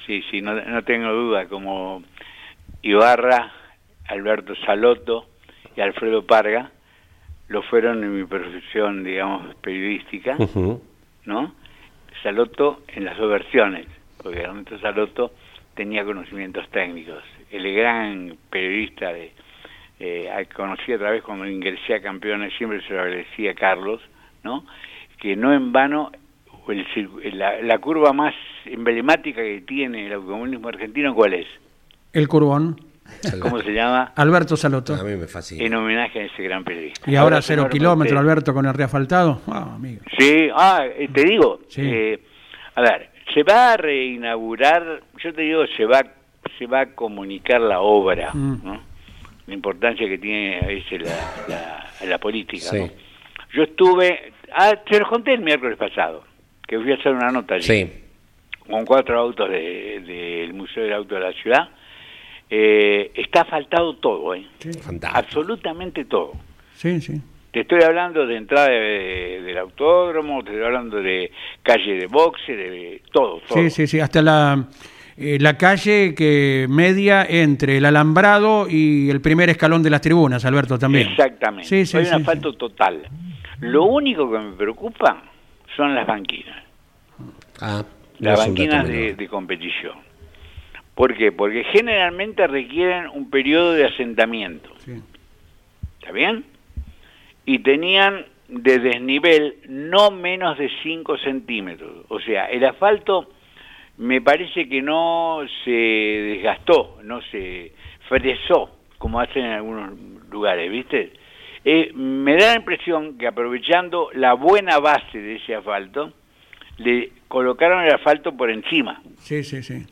Sí, sí, no, no tengo duda, como Ibarra, Alberto Salotto y Alfredo Parga lo fueron en mi profesión, digamos, periodística. ¿no? Salotto en las dos versiones, porque realmente Salotto tenía conocimientos técnicos. El gran periodista de eh, conocí a través cuando ingresé a campeones, siempre se lo agradecía a Carlos, ¿no? Que no en vano el circu- la, la curva más emblemática que tiene el automovilismo argentino, ¿cuál es? El Curbón, ¿Cómo se llama? Alberto Saloto. A mí me fascina. En homenaje a ese gran periodista. Y ahora cero señor kilómetros. Alberto, con el reasfaltado. Ah, amigo. Sí, ah, eh, te digo, Sí. eh, a ver, se va a reinaugurar, yo te digo, se va, se va a comunicar la obra, Mm. ¿no? La importancia que tiene a veces la, la, la política, Sí. ¿no? Yo estuve, ah, te lo conté el miércoles pasado, que fui a hacer una nota allí, Sí. con cuatro autos de- del Museo del Auto de la Ciudad. Eh, está faltado todo, ¿eh? Fantástico. absolutamente todo. Sí, sí. Te estoy hablando de entrada de- del autódromo, te estoy hablando de calle de boxe, de todo, todo. Sí, sí, sí. Hasta la, eh, la calle que media entre el alambrado y el primer escalón de las tribunas, Alberto, también. Exactamente. Sí, sí, Hay sí, un sí. asfalto total. Lo único que me preocupa son las banquinas. Ah, Las banquinas de, de competición. ¿Por qué? Porque generalmente requieren un periodo de asentamiento. Sí. ¿Está bien? Y tenían de desnivel no menos de 5 centímetros. O sea, el asfalto me parece que no se desgastó, no se fresó, como hacen en algunos lugares, ¿viste? Eh, me da la impresión que aprovechando la buena base de ese asfalto, le colocaron el asfalto por encima. Sí, sí, sí.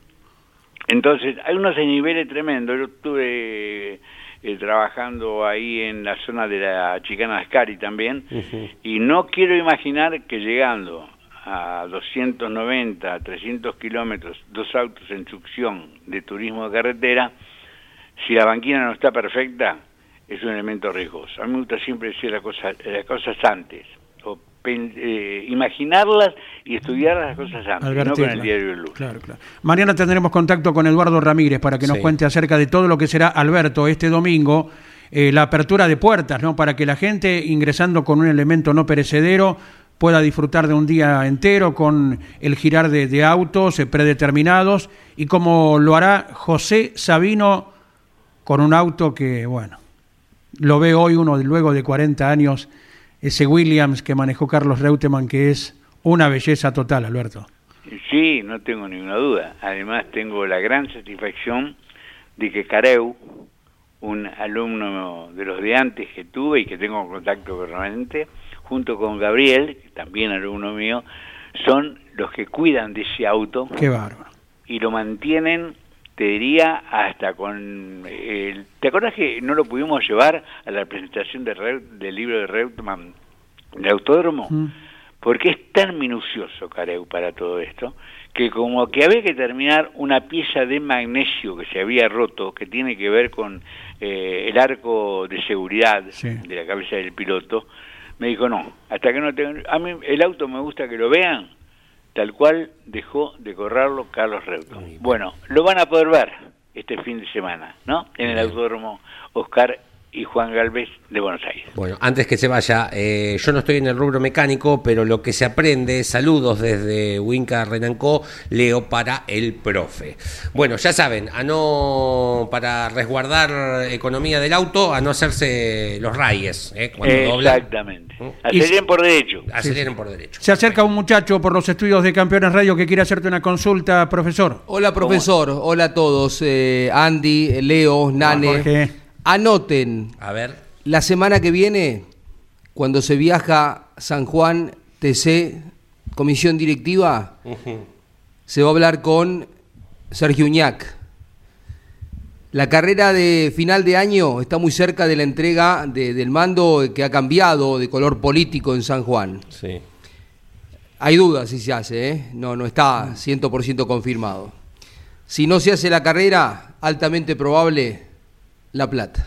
Entonces, hay unos desniveles tremendos. Yo estuve eh, trabajando ahí en la zona de la Chicana Ascari también, y no quiero imaginar que llegando a 290, 300 kilómetros, dos autos en succión de turismo de carretera, si la banquina no está perfecta, es un elemento riesgoso. A mí me gusta siempre decir las cosas, las cosas antes, o pen- eh, imaginarlas y estudiar las cosas antes, no con el diario del lunes. Claro, claro. Mañana tendremos contacto con Eduardo Ramírez para que nos Sí. cuente acerca de todo lo que será Alberto este domingo, eh, la apertura de puertas, ¿no? Para que la gente ingresando con un elemento no perecedero pueda disfrutar de un día entero con el girar de, de autos eh, predeterminados y como lo hará José Sabino con un auto que, bueno, lo ve hoy uno luego de 40 años, ese Williams que manejó Carlos Reutemann, que es una belleza total, Alberto. Sí, no tengo ninguna duda. Además tengo la gran satisfacción de que Careu, un alumno de los de antes que tuve y que tengo contacto permanente, junto con Gabriel, que también alumno mío, son los que cuidan de ese auto Qué bárbaro. y lo mantienen, te diría, hasta con... El, ¿Te acuerdas que no lo pudimos llevar a la presentación de Reu- del libro de Reutemann de Autódromo? Mm. porque es tan minucioso Careu para todo esto, que como que había que terminar una pieza de magnesio que se había roto, que tiene que ver con eh, el arco de seguridad Sí. de la cabeza del piloto, me dijo, no, hasta que no tenga... A mí el auto me gusta que lo vean, tal cual dejó de correrlo Carlos Reuto. Bueno, lo van a poder ver este fin de semana, ¿no? En el autódromo Oscar y Juan Galvez de Buenos Aires. Bueno, antes que se vaya, eh, yo no estoy en el rubro mecánico, pero lo que se aprende, saludos desde Winca Renancó, leo para el profe. Bueno, ya saben, a no, para resguardar economía del auto, a no hacerse los rayes, ¿eh? cuando doblan. Exactamente. Aceleren por derecho. Aceleren por derecho. Se acerca un muchacho por los estudios de Campeones Radio que quiere hacerte una consulta, profesor. Hola, profesor. Hola a todos. Eh, Andy, Leo, Nane. Jorge. Anoten. A ver. La semana que viene, cuando se viaja San Juan, TC, comisión directiva, se va a hablar con Sergio Uñac. La carrera de final de año está muy cerca de la entrega de- del mando que ha cambiado de color político en San Juan. Sí. Hay dudas si se hace, ¿eh? no, no está 100% confirmado. Si no se hace la carrera, altamente probable La Plata.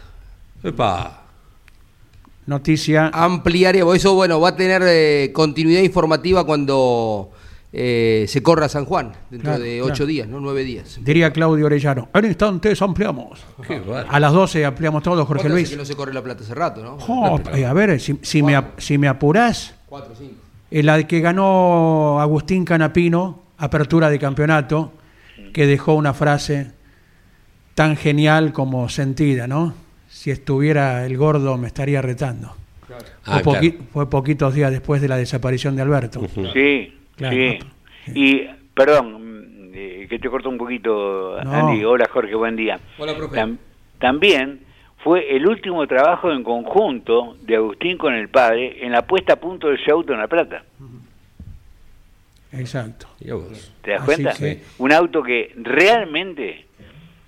Epa. Noticia. Ampliaremos, eso bueno, va a tener eh, continuidad informativa cuando eh, se corra San Juan, dentro Claro, de ocho claro. días, ¿no? Nueve días. Diría Claudio Orellano. En instantes ampliamos. Qué. A las 12 ampliamos todo, Jorge ¿Cuánto hace Luis. que no se corre La Plata hace rato, ¿no? Oh, eh, a ver, si, si me, si me apurás, Cuatro, cinco. el la que ganó Agustín Canapino, apertura de campeonato, que dejó una frase tan genial como sentida, ¿no? Si estuviera el gordo me estaría retando. Ah, fue, poqui- claro. fue poquitos días después de la desaparición de Alberto. Sí, Claro. sí. Y, perdón, eh, que te corto un poquito, No. Andy. Hola, Jorge, buen día. Hola, profe. Tam- también fue el último trabajo en conjunto de Agustín con el padre en la puesta a punto de su auto en La Plata. Exacto. ¿Te das Así cuenta? que- Un auto que realmente,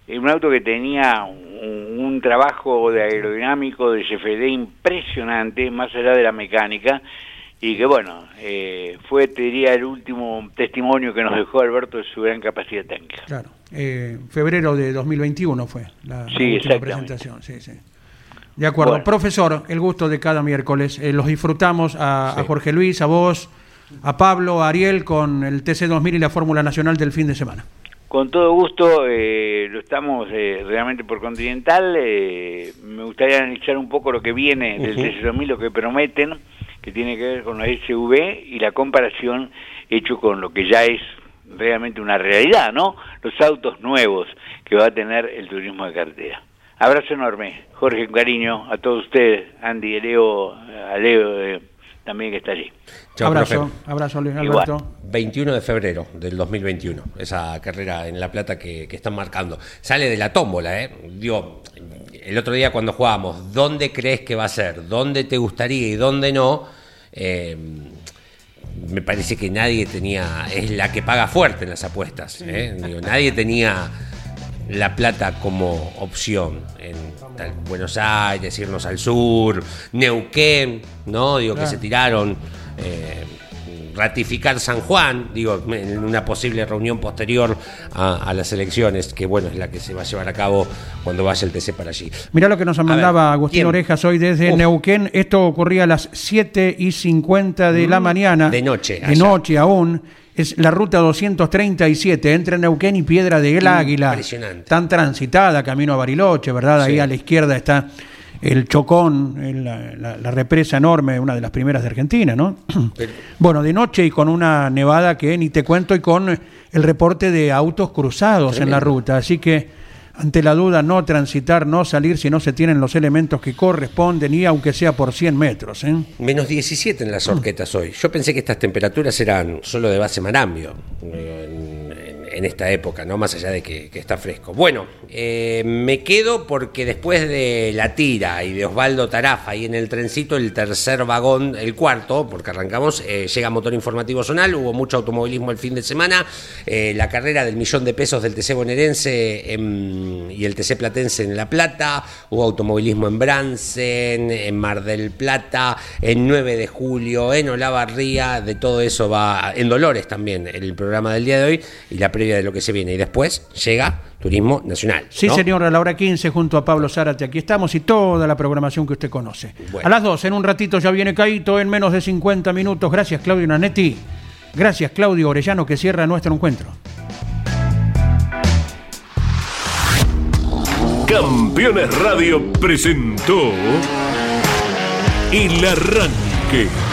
un auto que tenía un, un trabajo de aerodinámico, de CFD impresionante, más allá de la mecánica, y que bueno, eh, fue, te diría, el último testimonio que nos dejó Alberto de su gran capacidad técnica. Claro. Eh, febrero de 2021 fue la, la Sí, exactamente. presentación. Sí, sí. De acuerdo. Bueno. Profesor, el gusto de cada miércoles. Eh, los disfrutamos a, a. Jorge Luis, a vos, a Pablo, a Ariel con el TC2000 y la Fórmula Nacional del fin de semana. Con todo gusto, eh, lo estamos eh, realmente por Continental. eh, me gustaría analizar un poco lo que viene del TC2000, lo que prometen, que tiene que ver con la SV y la comparación hecho con lo que ya es realmente una realidad, ¿no? Los autos nuevos que va a tener el turismo de cartera. Abrazo enorme, Jorge, cariño a todos ustedes, Andy, Leo, a Leo eh, también que está allí. Chao, abrazo, profe. abrazo Luis Igual. Alberto. 21 de febrero del 2021, esa carrera en La Plata que, que están marcando. Sale de la tómbola, ¿eh? Digo, el otro día cuando jugábamos, ¿dónde crees que va a ser? ¿Dónde te gustaría y dónde no? Eh, me parece que nadie tenía, es la que paga fuerte en las apuestas, ¿eh? Digo, nadie tenía La Plata como opción en tal- Buenos Aires, irnos al sur, Neuquén, ¿no? Digo, que se tiraron. eh, ratificar San Juan, digo, en una posible reunión posterior a, a las elecciones, que bueno, es la que se va a llevar a cabo cuando vaya el TC para allí. Mirá lo que nos mandaba ver, Agustín ¿quién? Orejas hoy desde Uf. Neuquén. Esto ocurría a las 7 y 50 de la mañana. Mm, de noche, De allá. noche aún. Es la ruta 237 entre Neuquén y Piedra del Águila. Impresionante. Tan transitada, camino a Bariloche, ¿verdad? Ahí a la izquierda está el Chocón, el- la, represa enorme, una de las primeras de Argentina, ¿no? Pero- Bueno, de noche y con una nevada que ni te cuento y con el reporte de autos cruzados en la ruta. Así que ante la duda no transitar, no salir si no se tienen los elementos que corresponden y aunque sea por 100 metros. ¿eh? Menos 17 en las horquetas hoy. Yo pensé que estas temperaturas eran solo de base marambio eh, en, en- esta época, ¿no? Más allá de que, está fresco. Bueno, eh, me quedo porque después de la tira y de Osvaldo Tarafa y en el trencito, el tercer vagón, el cuarto, porque arrancamos, eh, llega Motor Informativo Zonal, hubo mucho automovilismo el fin de semana, eh, la carrera del millón de pesos del TC bonaerense en- y el TC platense en La Plata, hubo automovilismo en Bransen, en Mar del Plata, en 9 de julio, en Olavarría, de todo eso va, en Dolores también, el programa del día de hoy y la previa de lo que se viene. Y después llega Turismo Nacional. Sí, señor, a la hora 15 junto a Pablo Zárate. Aquí estamos y toda la programación que usted conoce. Bueno. A las 2, en un ratito ya viene Caito en menos de 50 minutos. Gracias, Claudio Nanetti. Gracias, Claudio Orellano, que cierra nuestro encuentro. Campeones Radio presentó El Arranque.